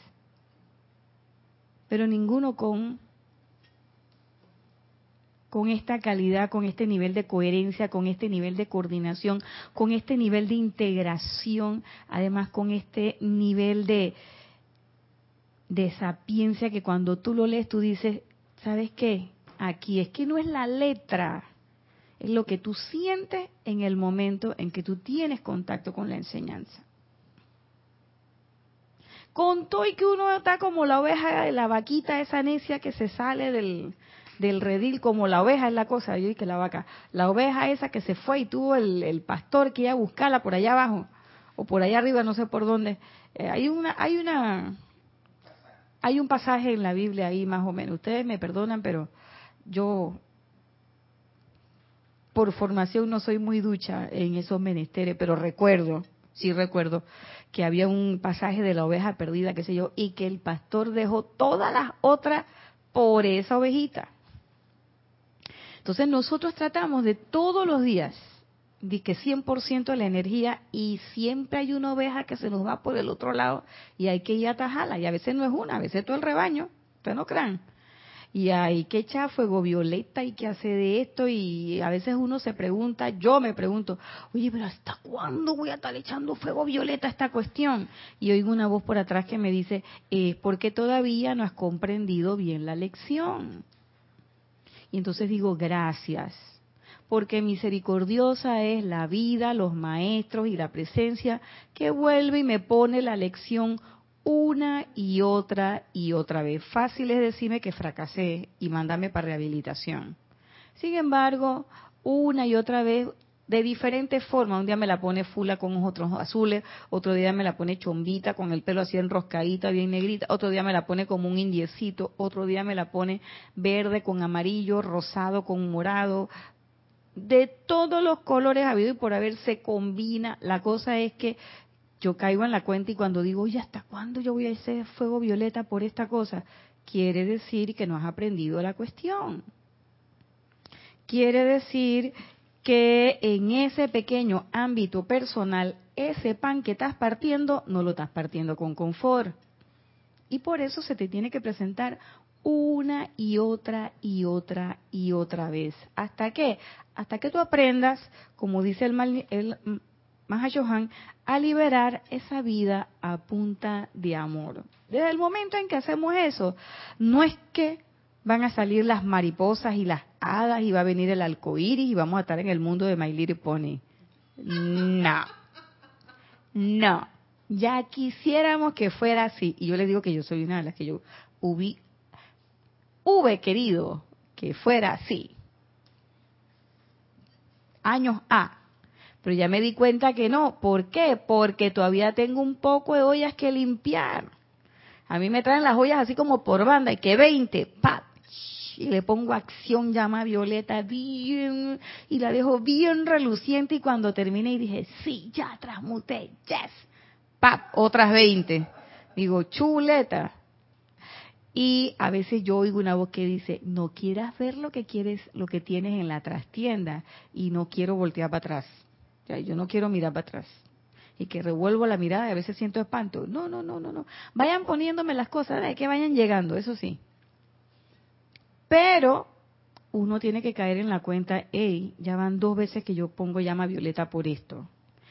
Pero ninguno con con esta calidad, con este nivel de coherencia, con este nivel de coordinación, con este nivel de integración, además con este nivel de, de sapiencia que cuando tú lo lees tú dices, ¿sabes qué? Aquí es que no es la letra, es lo que tú sientes en el momento en que tú tienes contacto con la enseñanza. Contó y que uno está como la oveja de la vaquita esa necia que se sale del, del redil como la oveja es la cosa, yo que la vaca, la oveja esa que se fue y tuvo el, pastor que iba a buscarla por allá abajo o por allá arriba, no sé por dónde. Eh, hay una, hay una, hay un pasaje en la Biblia ahí más o menos. Ustedes me perdonan, pero yo por formación no soy muy ducha en esos menesteres, pero recuerdo, sí recuerdo que había un pasaje de la oveja perdida, qué sé yo, y que el pastor dejó todas las otras por esa ovejita. Entonces nosotros tratamos de todos los días, de que 100% de la energía y siempre hay una oveja que se nos va por el otro lado y hay que ir a atajarla y a veces no es una, a veces todo el rebaño, ustedes no crean. y hay que echar fuego violeta y que hace de esto y a veces uno se pregunta, yo me pregunto, oye, pero ¿hasta cuándo voy a estar echando fuego violeta a esta cuestión? Y oigo una voz por atrás que me dice, es porque todavía no has comprendido bien la lección. Y entonces digo, gracias, porque misericordiosa es la vida, los maestros y la presencia que vuelve y me pone la lección una y otra y otra vez. Fácil es decirme que fracasé y mandarme para rehabilitación. Sin embargo, una y otra vez, de diferentes formas, un día me la pone fula con ojos azules, otro día me la pone chombita con el pelo así enroscadita, bien negrita, otro día me la pone como un indiecito, otro día me la pone verde con amarillo, rosado con morado, de todos los colores habido y por haber se combina. La cosa es que yo caigo en la cuenta y cuando digo, oye, ¿hasta cuándo yo voy a hacer fuego violeta por esta cosa? Quiere decir que no has aprendido la cuestión. Quiere decir que en ese pequeño ámbito personal, ese pan que estás partiendo, no lo estás partiendo con confort. Y por eso se te tiene que presentar una y otra y otra y otra vez. ¿Hasta qué? Hasta que tú aprendas, como dice el, el Johan, a liberar esa vida a punta de amor. Desde el momento en que hacemos eso, no es que van a salir las mariposas y las hadas y va a venir el arcoíris y vamos a estar en el mundo de My Little Pony. No. No. Ya quisiéramos que fuera así. Y yo les digo que yo soy una de las que yo hubi, hube querido que fuera así. Años A. Pero ya me di cuenta que no. ¿Por qué? Porque todavía tengo un poco de ollas que limpiar. A mí me traen las ollas así como por banda y que 20, ¡pap! Y le pongo acción llama violeta bien y la dejo bien reluciente y cuando termine y dije, sí, ya transmuté, yes, ¡pap! Otras 20. Digo, chuleta. Y a veces yo oigo una voz que dice, no quieras ver lo que quieres, lo que tienes en la trastienda y no quiero voltear para atrás yo no quiero mirar para atrás. Y que revuelvo la mirada y a veces siento espanto. No, no, no, no, no. Vayan poniéndome las cosas, que vayan llegando, eso sí. Pero uno tiene que caer en la cuenta, hey, ya van dos veces que yo pongo llama violeta por esto.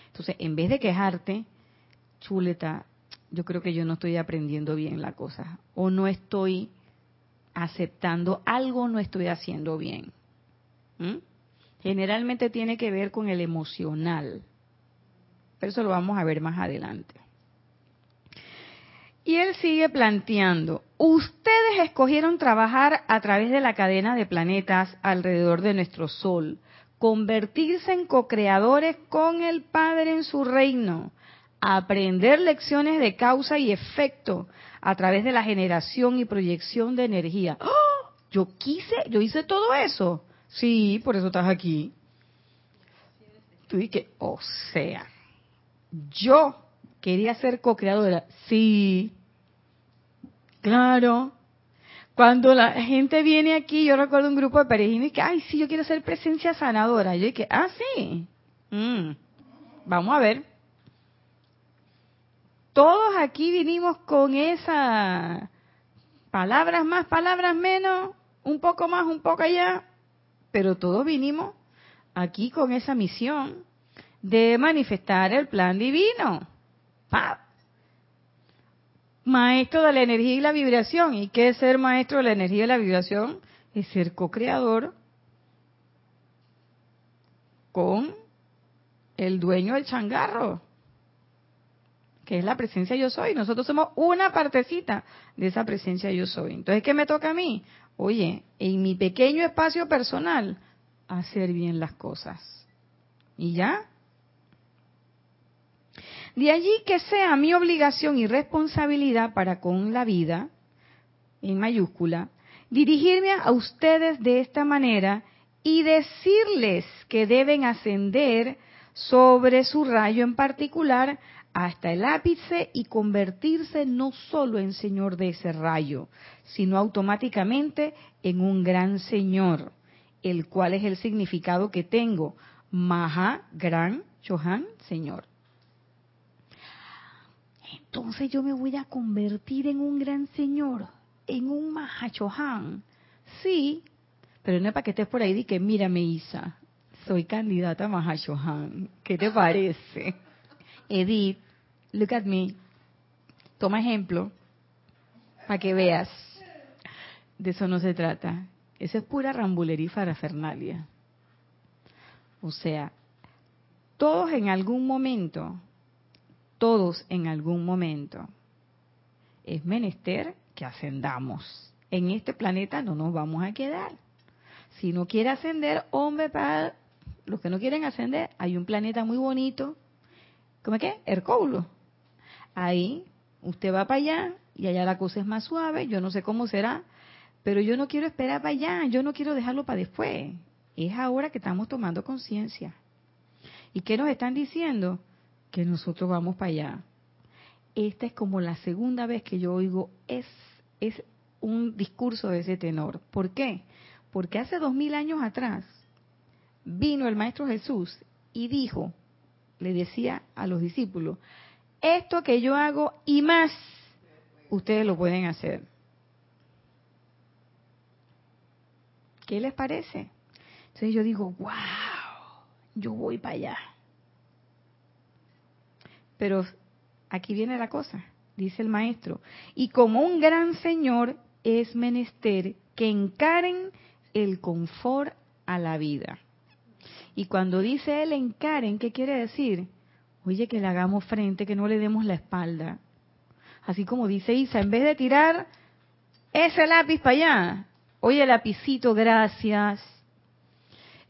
Entonces, en vez de quejarte, chuleta, yo creo que yo no estoy aprendiendo bien la cosa. O no estoy aceptando algo, no estoy haciendo bien. Generalmente tiene que ver con el emocional. Pero eso lo vamos a ver más adelante. Sigue planteando, ustedes escogieron trabajar a través de la cadena de planetas alrededor de nuestro Sol, convertirse en co-creadores con el Padre en su reino, aprender lecciones de causa y efecto a través de la generación y proyección de energía. ¡Oh! Yo quise, yo hice todo eso. Sí, por eso estás aquí. Tú dices, o sea, yo quería ser co-creadora. Sí, claro. Cuando la gente viene aquí, yo recuerdo un grupo de peregrinos que, ay, sí, yo quiero ser presencia sanadora. Yo dije, ah, sí. Mm, vamos a ver. Todos aquí vinimos con esa palabras más, palabras menos, un poco más, un poco allá pero todos vinimos aquí con esa misión de manifestar el plan divino. Maestro de la energía y la vibración. ¿Y qué es ser maestro de la energía y la vibración? Es ser co-creador con el dueño del changarro, que es la presencia yo soy. Nosotros somos una partecita de esa presencia yo soy. Entonces, ¿qué me toca a mí? oye, en mi pequeño espacio personal, hacer bien las cosas. ¿Y ya? De allí que sea mi obligación y responsabilidad para con la vida, en mayúscula, dirigirme a ustedes de esta manera y decirles que deben ascender sobre su rayo en particular hasta el ápice y convertirse no solo en señor de ese rayo, sino automáticamente en un gran señor, el cual es el significado que tengo, Maha, gran, Chohan, señor. Entonces yo me voy a convertir en un gran señor, en un Maha Chohan. Sí, pero no es para que estés por ahí y que, mírame Isa, soy candidata a Mahashohan. ¿Qué te parece? Edith, look at me. Toma ejemplo para que veas. De eso no se trata. Eso es pura rambulería y farafernalia. O sea, todos en algún momento, todos en algún momento, es menester que ascendamos. En este planeta no nos vamos a quedar. Si no quiere ascender, hombre, para los que no quieren ascender, hay un planeta muy bonito, ¿cómo es que? Hercoulo. Ahí usted va para allá y allá la cosa es más suave, yo no sé cómo será, pero yo no quiero esperar para allá, yo no quiero dejarlo para después. Es ahora que estamos tomando conciencia. ¿Y qué nos están diciendo? Que nosotros vamos para allá. Esta es como la segunda vez que yo oigo es, es un discurso de ese tenor. ¿Por qué? Porque hace dos mil años atrás vino el Maestro Jesús y dijo, le decía a los discípulos, esto que yo hago y más, ustedes lo pueden hacer. ¿Qué les parece? Entonces yo digo, wow, yo voy para allá. Pero aquí viene la cosa, dice el maestro, y como un gran señor es menester que encaren el confort a la vida. Y cuando dice él encaren, ¿qué quiere decir? Oye, que le hagamos frente, que no le demos la espalda. Así como dice Isa, en vez de tirar ese lápiz para allá, oye, lapicito, gracias.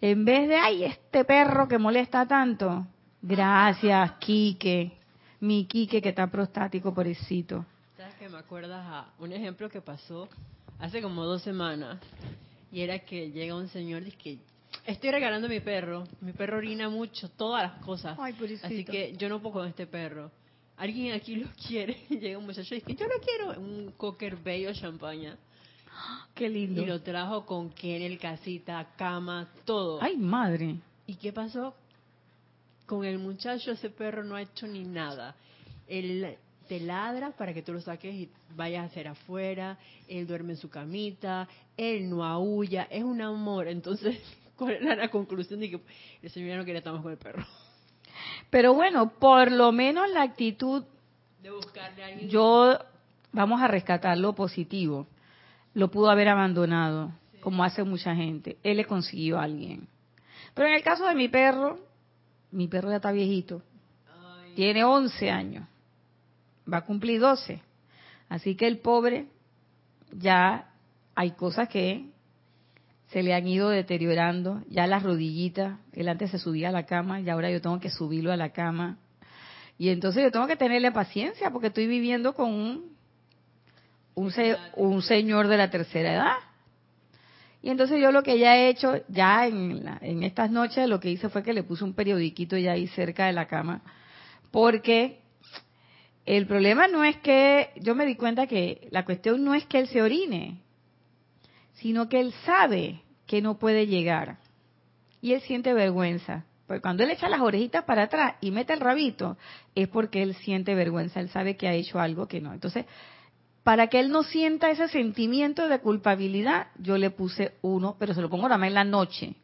En vez de, ay, este perro que molesta tanto, gracias, Quique, mi Quique que está prostático, pobrecito. ¿Sabes que me acuerdas a un ejemplo que pasó hace como dos semanas? Y era que llega un señor y dice que estoy regalando a mi perro. Mi perro orina mucho, todas las cosas. Ay, Así que yo no puedo con este perro. Alguien aquí lo quiere. Y llega un muchacho y dice, yo lo quiero. Un cocker bello champaña. Qué lindo. Y lo trajo con kennel, casita, cama, todo. Ay, madre. ¿Y qué pasó? Con el muchacho ese perro no ha hecho ni nada. Él te ladra para que tú lo saques y vayas a hacer afuera. Él duerme en su camita. Él no aúlla. Es un amor. Entonces, ¿cuál era la conclusión de que el señor ya no quería estar más con el perro? Pero bueno, por lo menos la actitud, De buscarle a alguien. yo, vamos a rescatar lo positivo. Lo pudo haber abandonado, como hace mucha gente. Él le consiguió a alguien. Pero en el caso de mi perro, mi perro ya está viejito. Ay, Tiene 11 años. Va a cumplir 12. Así que el pobre ya hay cosas que se le han ido deteriorando. Ya las rodillitas, él antes se subía a la cama y ahora yo tengo que subirlo a la cama. Y entonces yo tengo que tenerle paciencia porque estoy viviendo con un, un señor de la tercera edad. Y entonces yo lo que ya he hecho, ya en, la- en estas noches, lo que hice fue que le puse un periodiquito ya ahí cerca de la cama, porque el problema no es que, yo me di cuenta que la cuestión no es que él se orine, sino que él sabe que no puede llegar. Y él siente vergüenza. Porque cuando él echa las orejitas para atrás y mete el rabito, es porque él siente vergüenza, él sabe que ha hecho algo que no. Entonces, para que él no sienta ese sentimiento de culpabilidad, yo le puse uno, pero se lo pongo más en la noche.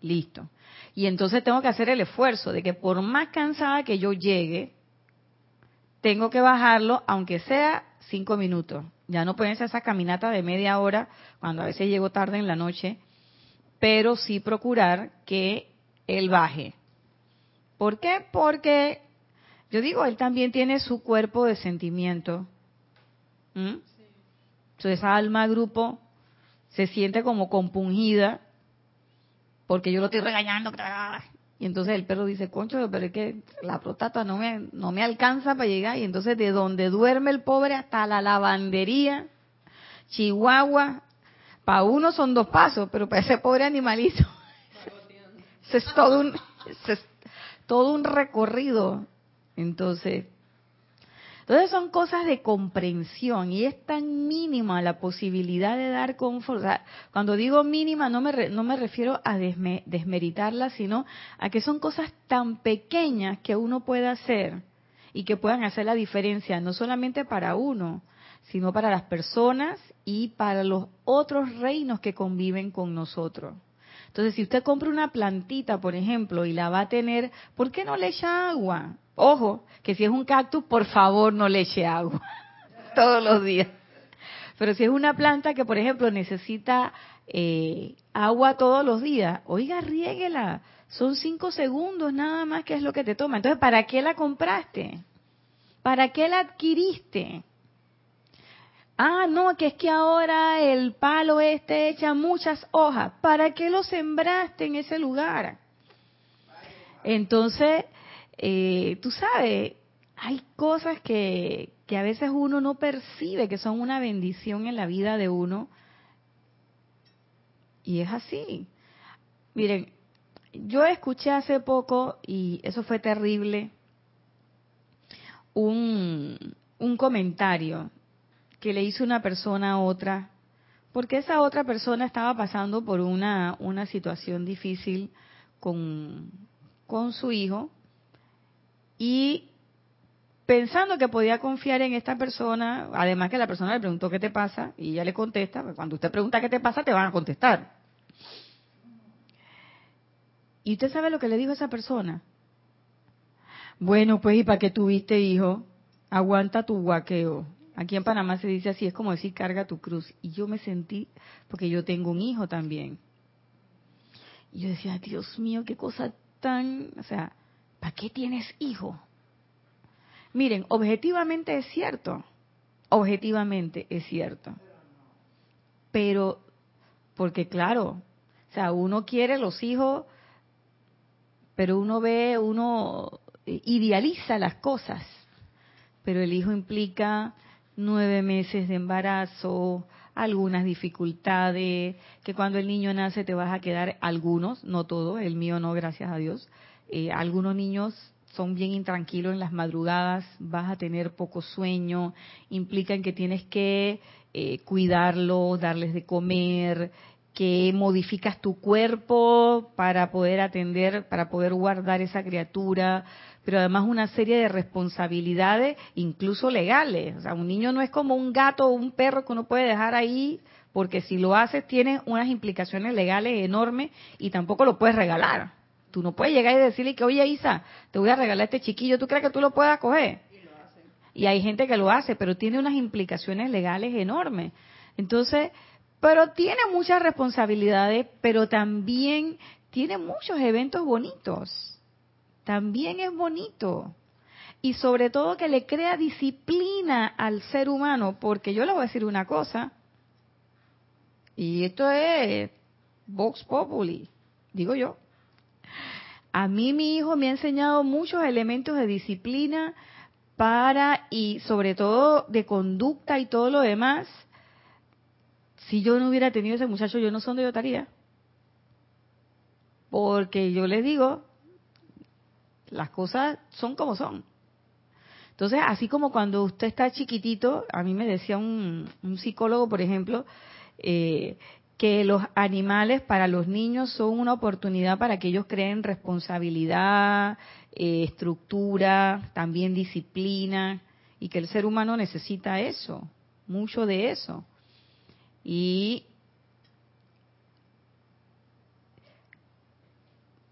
Listo. Y entonces tengo que hacer el esfuerzo de que por más cansada que yo llegue, tengo que bajarlo, aunque sea cinco minutos. Ya no pueden ser esa caminata de media hora, cuando a veces llego tarde en la noche, pero sí procurar que él baje. ¿Por qué? Porque yo digo, él también tiene su cuerpo de sentimiento. ¿Mm? Esa alma grupo se siente como compungida porque yo lo estoy regañando. Y entonces el perro dice, concho, pero es que la próstata no me, no me alcanza para llegar. Y entonces de donde duerme el pobre hasta la lavandería, Chihuahua, para uno son dos pasos, pero para ese pobre animalito, eso es todo un, es todo un recorrido. Entonces, entonces son cosas de comprensión y es tan mínima la posibilidad de dar confort. Cuando digo mínima no me, re- no me refiero a desme- desmeritarla, sino a que son cosas tan pequeñas que uno puede hacer y que puedan hacer la diferencia, no solamente para uno, sino para las personas y para los otros reinos que conviven con nosotros. Entonces, si usted compra una plantita, por ejemplo, y la va a tener, ¿por qué no le echa agua? Ojo, que si es un cactus, por favor no le eche agua todos los días. Pero si es una planta que, por ejemplo, necesita eh, agua todos los días, oiga, riéguela. Son cinco segundos nada más que es lo que te toma. Entonces, ¿para qué la compraste? ¿Para qué la adquiriste? Ah, no, que es que ahora el palo este echa muchas hojas. ¿Para qué lo sembraste en ese lugar? Entonces, eh, tú sabes, hay cosas que, que a veces uno no percibe que son una bendición en la vida de uno. Y es así. Miren, yo escuché hace poco, y eso fue terrible, un, un comentario que le hizo una persona a otra, porque esa otra persona estaba pasando por una, una situación difícil con, con su hijo y pensando que podía confiar en esta persona, además que la persona le preguntó qué te pasa y ella le contesta, pues cuando usted pregunta qué te pasa te van a contestar. ¿Y usted sabe lo que le dijo esa persona? Bueno, pues, ¿y para qué tuviste hijo? Aguanta tu guaqueo. Aquí en Panamá se dice así, es como decir, carga tu cruz. Y yo me sentí, porque yo tengo un hijo también. Y yo decía, Dios mío, qué cosa tan, o sea, ¿para qué tienes hijo? Miren, objetivamente es cierto, objetivamente es cierto. Pero, porque claro, o sea, uno quiere los hijos, pero uno ve, uno idealiza las cosas. Pero el hijo implica nueve meses de embarazo, algunas dificultades, que cuando el niño nace te vas a quedar algunos, no todos, el mío no, gracias a Dios. Eh, algunos niños son bien intranquilos en las madrugadas, vas a tener poco sueño, implican que tienes que eh, cuidarlos, darles de comer, que modificas tu cuerpo para poder atender, para poder guardar esa criatura, pero además una serie de responsabilidades, incluso legales. O sea, un niño no es como un gato o un perro que uno puede dejar ahí, porque si lo haces tiene unas implicaciones legales enormes y tampoco lo puedes regalar. Tú no puedes llegar y decirle que, oye Isa, te voy a regalar este chiquillo, ¿tú crees que tú lo puedas coger? Y, y hay gente que lo hace, pero tiene unas implicaciones legales enormes. Entonces, pero tiene muchas responsabilidades, pero también tiene muchos eventos bonitos. También es bonito. Y sobre todo que le crea disciplina al ser humano, porque yo le voy a decir una cosa, y esto es Vox Populi, digo yo. A mí mi hijo me ha enseñado muchos elementos de disciplina para, y sobre todo de conducta y todo lo demás, si yo no hubiera tenido ese muchacho, yo no sé dónde yo estaría. Porque yo les digo, las cosas son como son. Entonces, así como cuando usted está chiquitito, a mí me decía un, psicólogo, por ejemplo, eh, que los animales para los niños son una oportunidad para que ellos creen responsabilidad, eh, estructura, también disciplina, y que el ser humano necesita eso, mucho de eso. Y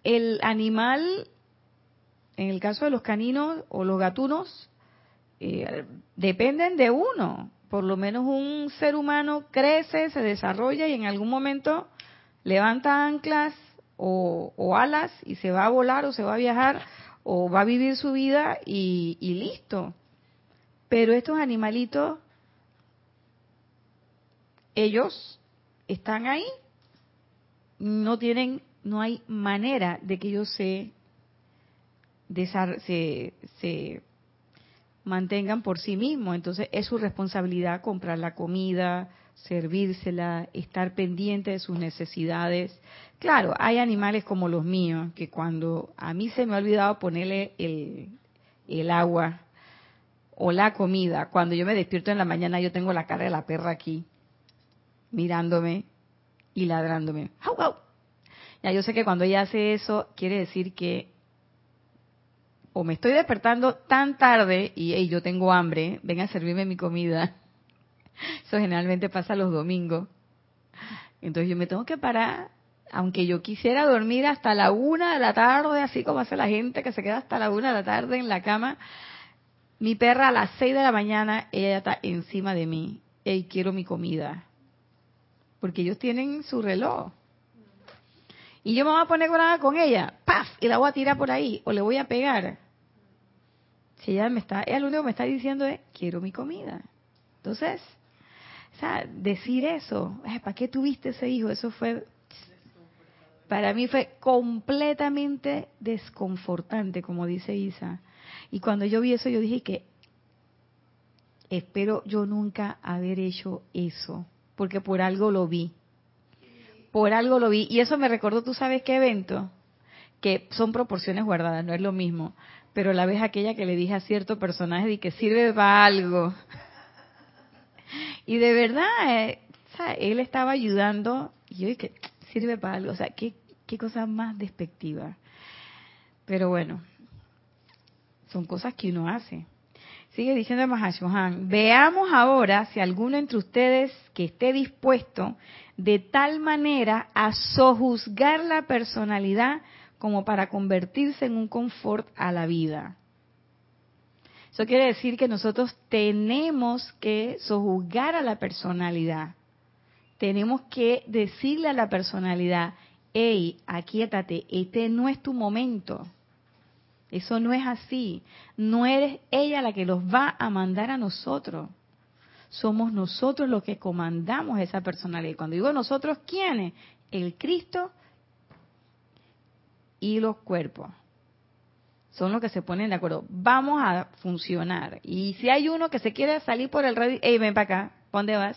el animal, en el caso de los caninos o los gatunos, eh, dependen de uno. Por lo menos un ser humano crece, se desarrolla y en algún momento levanta anclas o, alas y se va a volar o se va a viajar o va a vivir su vida y listo. Pero estos animalitos ellos están ahí, no tienen, no hay manera de que ellos se, se, se mantengan por sí mismos. Entonces es su responsabilidad comprar la comida, servírsela, estar pendiente de sus necesidades. Claro, hay animales como los míos, que cuando a mí se me ha olvidado ponerle el, el agua o la comida, cuando yo me despierto en la mañana yo tengo la cara de la perra aquí mirándome y ladrándome. Ya yo sé que cuando ella hace eso, quiere decir que o me estoy despertando tan tarde y yo tengo hambre, ven a servirme mi comida. Eso generalmente pasa los domingos. Entonces yo me tengo que parar, aunque yo quisiera dormir hasta la una de la tarde, así como hace la gente que se queda hasta la una de la tarde en la cama. Mi perra a las seis de la mañana, ella está encima de mí. y quiero mi comida. Porque ellos tienen su reloj. Y yo me voy a poner con ella, ¡paf! Y la voy a tirar por ahí, o le voy a pegar. Ella me está, ella lo único que me está diciendo es, quiero mi comida. Entonces, o sea, decir eso, ¿para qué tuviste ese hijo? Eso fue, para mí fue completamente desconfortante, como dice Isa. Y cuando yo vi eso, yo dije que espero yo nunca haber hecho eso, porque por algo lo vi. Por algo lo vi. Y eso me recordó, ¿tú sabes qué evento? Que son proporciones guardadas, no es lo mismo. Pero la vez aquella que le dije a cierto personaje de que sirve para algo. Y de verdad, eh, él estaba ayudando y yo dije, sirve para algo. O sea, qué, qué cosa más despectiva. Pero bueno, son cosas que uno hace. Sigue diciendo Mahashohan, veamos ahora si alguno entre ustedes que esté dispuesto de tal manera a sojuzgar la personalidad como para convertirse en un confort a la vida. Eso quiere decir que nosotros tenemos que sojuzgar a la personalidad. Tenemos que decirle a la personalidad, hey, aquíétate, este no es tu momento. Eso no es así. No eres ella la que los va a mandar a nosotros. Somos nosotros los que comandamos esa personalidad. Cuando digo nosotros, ¿quiénes? El Cristo y los cuerpos son los que se ponen de acuerdo. Vamos a funcionar. Y si hay uno que se quiere salir por el radio, hey, ven para acá, ¿dónde vas?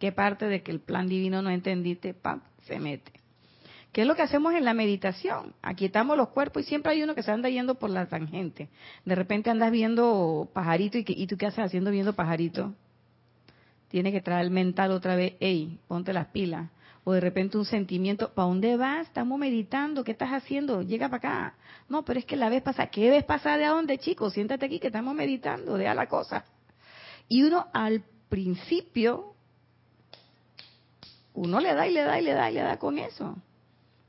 ¿Qué parte de que el plan divino no entendiste? Pam, se mete. ¿Qué es lo que hacemos en la meditación? Aquietamos los cuerpos y siempre hay uno que se anda yendo por la tangente. De repente andas viendo pajarito y, y tú qué haces haciendo viendo pajarito. Tienes que traer el mental otra vez, hey, ponte las pilas o de repente un sentimiento, ¿para dónde vas? Estamos meditando, ¿qué estás haciendo? Llega para acá. No, pero es que la vez pasada, ¿qué vez pasada de a dónde, chicos? Siéntate aquí que estamos meditando, deja la cosa. Y uno al principio, uno le da y le da y le da y le da con eso,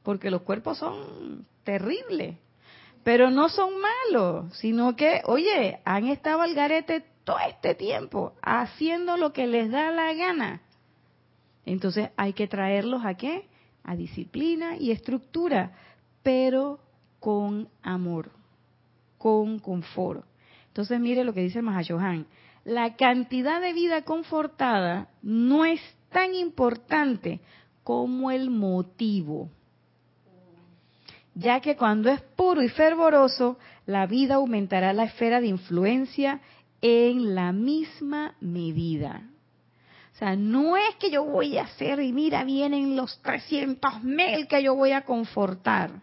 porque los cuerpos son terribles, pero no son malos, sino que, oye, han estado al garete todo este tiempo haciendo lo que les da la gana entonces hay que traerlos a qué? A disciplina y estructura, pero con amor, con confort. Entonces mire lo que dice el Mahashohan. La cantidad de vida confortada no es tan importante como el motivo, ya que cuando es puro y fervoroso, la vida aumentará la esfera de influencia en la misma medida. O sea, no es que yo voy a hacer y mira, vienen los 300 mil que yo voy a confortar.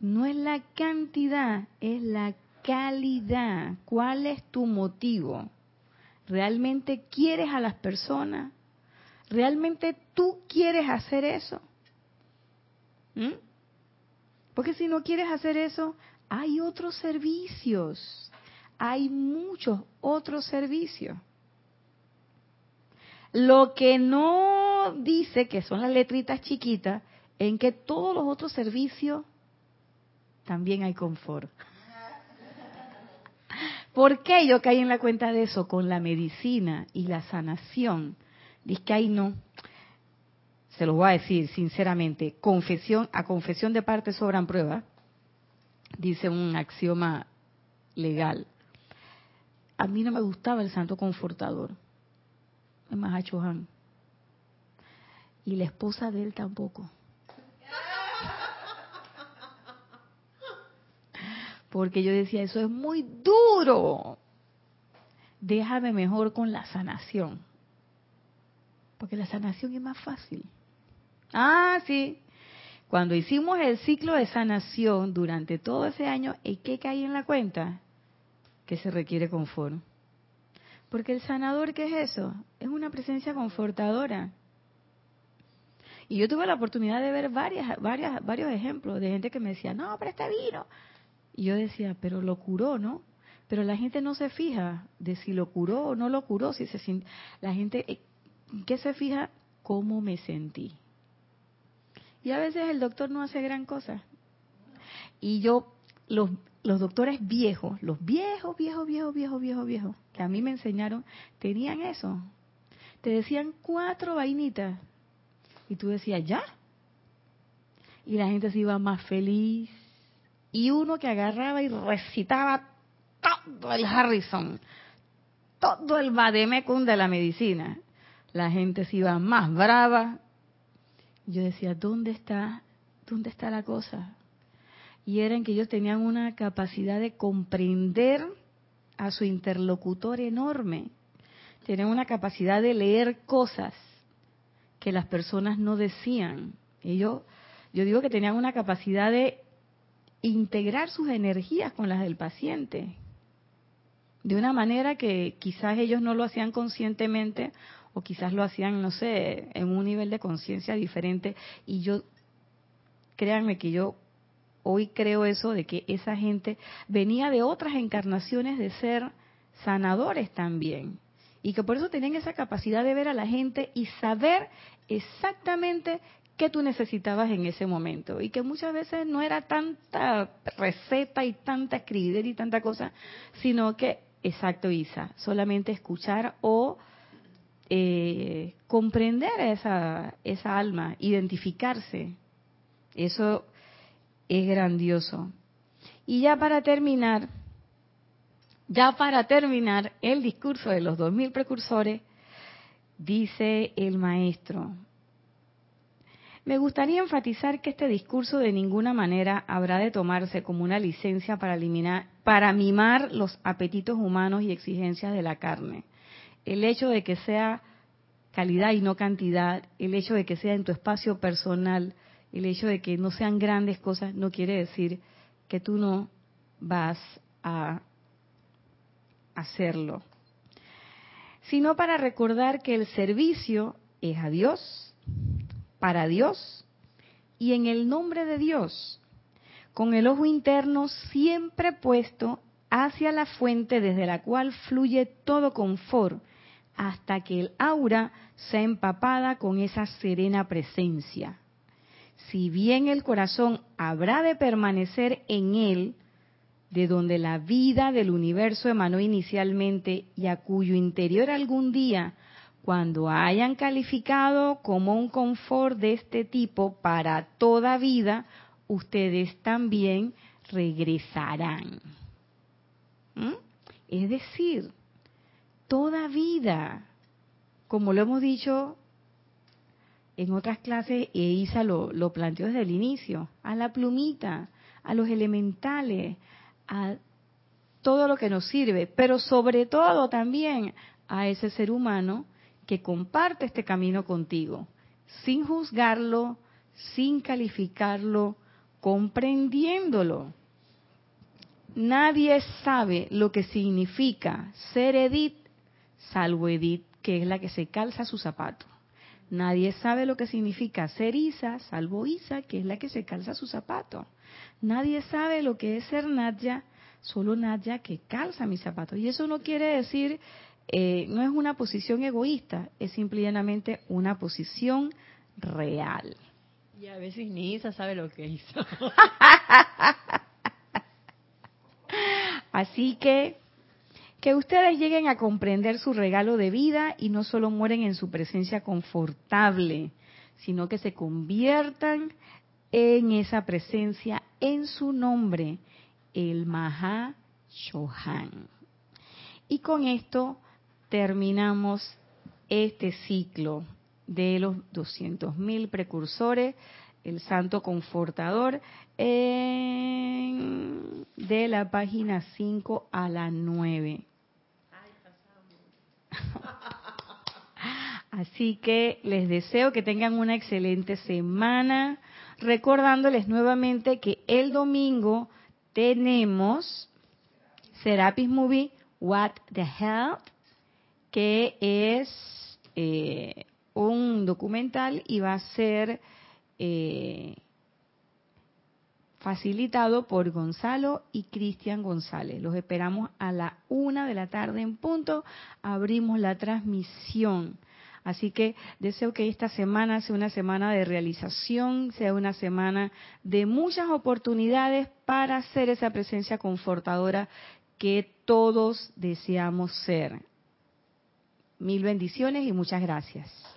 No es la cantidad, es la calidad. ¿Cuál es tu motivo? ¿Realmente quieres a las personas? ¿Realmente tú quieres hacer eso? ¿Mm? Porque si no quieres hacer eso, hay otros servicios. Hay muchos otros servicios. Lo que no dice, que son las letritas chiquitas, en que todos los otros servicios también hay confort. ¿Por qué yo caí en la cuenta de eso? Con la medicina y la sanación. Dice que ahí no. Se los voy a decir sinceramente. Confesión, a confesión de parte sobran pruebas. Dice un axioma legal. A mí no me gustaba el santo confortador el Mahachohan. Y la esposa de él tampoco. Porque yo decía, eso es muy duro. Déjame mejor con la sanación. Porque la sanación es más fácil. Ah, sí. Cuando hicimos el ciclo de sanación durante todo ese año, ¿y qué cae en la cuenta? Que se requiere confort. Porque el sanador, ¿qué es eso? Es una presencia confortadora. Y yo tuve la oportunidad de ver varias, varias, varios ejemplos de gente que me decía, no, pero este vino. Y yo decía, pero lo curó, ¿no? pero la gente no se fija de si lo curó o no lo curó, si se sint- la gente eh, ¿qué se fija? ¿Cómo me sentí? Y a veces el doctor no hace gran cosa. Y yo, los, los doctores viejos, los viejos, viejos, viejos, viejos, viejos, viejos, que a mí me enseñaron, tenían eso. Te decían cuatro vainitas. Y tú decías, ¿ya? Y la gente se iba más feliz. Y uno que agarraba y recitaba todo el Harrison, todo el vademecum de la medicina. La gente se iba más brava. Yo decía, ¿dónde está, dónde está la cosa? Y era en que ellos tenían una capacidad de comprender a su interlocutor enorme. Tenían una capacidad de leer cosas que las personas no decían. Ellos, yo digo que tenían una capacidad de integrar sus energías con las del paciente. De una manera que quizás ellos no lo hacían conscientemente o quizás lo hacían, no sé, en un nivel de conciencia diferente. Y yo, créanme que yo hoy creo eso de que esa gente venía de otras encarnaciones de ser sanadores también. Y que por eso tenían esa capacidad de ver a la gente y saber exactamente qué tú necesitabas en ese momento. Y que muchas veces no era tanta receta y tanta escribir y tanta cosa, sino que, exacto, Isa, solamente escuchar o eh, comprender esa, esa alma, identificarse. Eso es grandioso. Y ya para terminar, ya para terminar el discurso de los dos mil precursores, dice el maestro, me gustaría enfatizar que este discurso de ninguna manera habrá de tomarse como una licencia para eliminar, para mimar los apetitos humanos y exigencias de la carne. El hecho de que sea calidad y no cantidad, el hecho de que sea en tu espacio personal, el hecho de que no sean grandes cosas, no quiere decir que tú no vas a hacerlo, sino para recordar que el servicio es a Dios, para Dios y en el nombre de Dios, con el ojo interno siempre puesto hacia la fuente desde la cual fluye todo confort, hasta que el aura sea empapada con esa serena presencia. Si bien el corazón habrá de permanecer en él, de donde la vida del universo emanó inicialmente y a cuyo interior algún día, cuando hayan calificado como un confort de este tipo para toda vida, ustedes también regresarán. ¿Mm? Es decir, toda vida, como lo hemos dicho en otras clases, e Isa lo, lo planteó desde el inicio, a la plumita, a los elementales, a todo lo que nos sirve, pero sobre todo también a ese ser humano que comparte este camino contigo, sin juzgarlo, sin calificarlo, comprendiéndolo. Nadie sabe lo que significa ser Edith, salvo Edith, que es la que se calza su zapato. Nadie sabe lo que significa ser Isa, salvo Isa, que es la que se calza su zapato. Nadie sabe lo que es ser Nadia, solo Nadia que calza mi zapato. Y eso no quiere decir, eh, no es una posición egoísta, es simplemente una posición real. Y a veces ni Isa sabe lo que hizo. Así que que ustedes lleguen a comprender su regalo de vida y no solo mueren en su presencia confortable, sino que se conviertan en esa presencia en su nombre, el Maha Shohan. Y con esto terminamos este ciclo de los 200.000 precursores, el Santo Confortador, en, de la página 5 a la 9. Así que les deseo que tengan una excelente semana, recordándoles nuevamente que el domingo tenemos Serapis Movie What the Hell, que es eh, un documental y va a ser eh, facilitado por Gonzalo y Cristian González. Los esperamos a la una de la tarde en punto. Abrimos la transmisión. Así que deseo que esta semana sea una semana de realización, sea una semana de muchas oportunidades para ser esa presencia confortadora que todos deseamos ser. Mil bendiciones y muchas gracias.